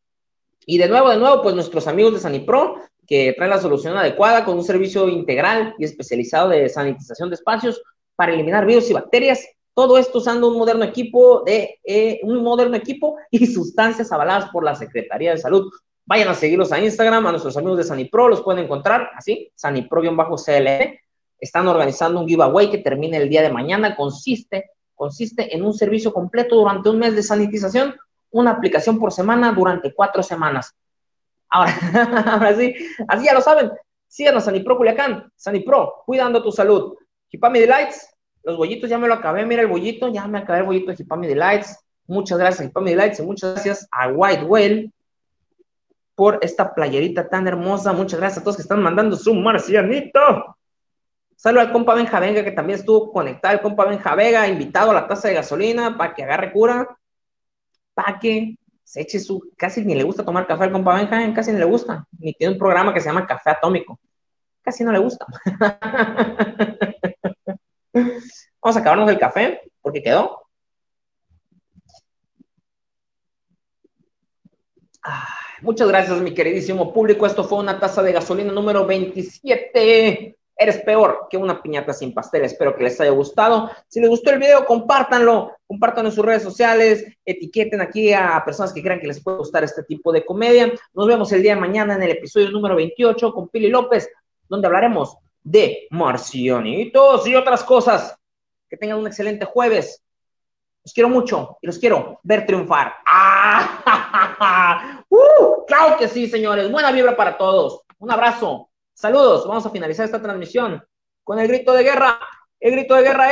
Y de nuevo, de nuevo, pues nuestros amigos de Sanipro, que traen la solución adecuada con un servicio integral y especializado de sanitización de espacios para eliminar virus y bacterias todo esto usando un moderno equipo de eh, un moderno equipo y sustancias avaladas por la Secretaría de Salud. Vayan a seguirlos a Instagram, a nuestros amigos de Sanipro, los pueden encontrar así, Sanipro-CLE. Están organizando un giveaway que termina el día de mañana. Consiste, consiste en un servicio completo durante un mes de sanitización, una aplicación por semana durante cuatro semanas. Ahora, ahora sí, así ya lo saben. Síganos Sanipro Culiacán, Sanipro, cuidando tu salud. Hipami Delights, los bollitos ya me lo acabé, mira el bollito, ya me acabé el bollito de Hipami Delights. Muchas gracias Hipami Delights y muchas gracias a White Whale por esta playerita tan hermosa. Muchas gracias a todos que están mandando su marcianito. Saludos al compa Benja Venga, que también estuvo conectado. El compa Benja Vega, invitado a la taza de gasolina para que agarre cura, para que se eche su. Casi ni le gusta tomar café al compa Benja, casi ni le gusta. Ni tiene un programa que se llama Café Atómico. Casi no le gusta. Vamos a acabarnos el café, porque quedó. muchas gracias, mi queridísimo público. Esto fue una taza de gasolina número 27. Eres peor que una piñata sin pastel. Espero que les haya gustado. Si les gustó el video, compártanlo. Compártanlo en sus redes sociales. Etiqueten aquí a personas que crean que les puede gustar este tipo de comedia. Nos vemos el día de mañana en el episodio número 28 con Pili López, donde hablaremos de marcianitos y otras cosas. Que tengan un excelente jueves. Los quiero mucho y los quiero ver triunfar. ¡Ah! ¡Uh! ¡Claro que sí, señores! Buena vibra para todos. Un abrazo. Saludos. Vamos a finalizar esta transmisión con el grito de guerra. El grito de guerra es...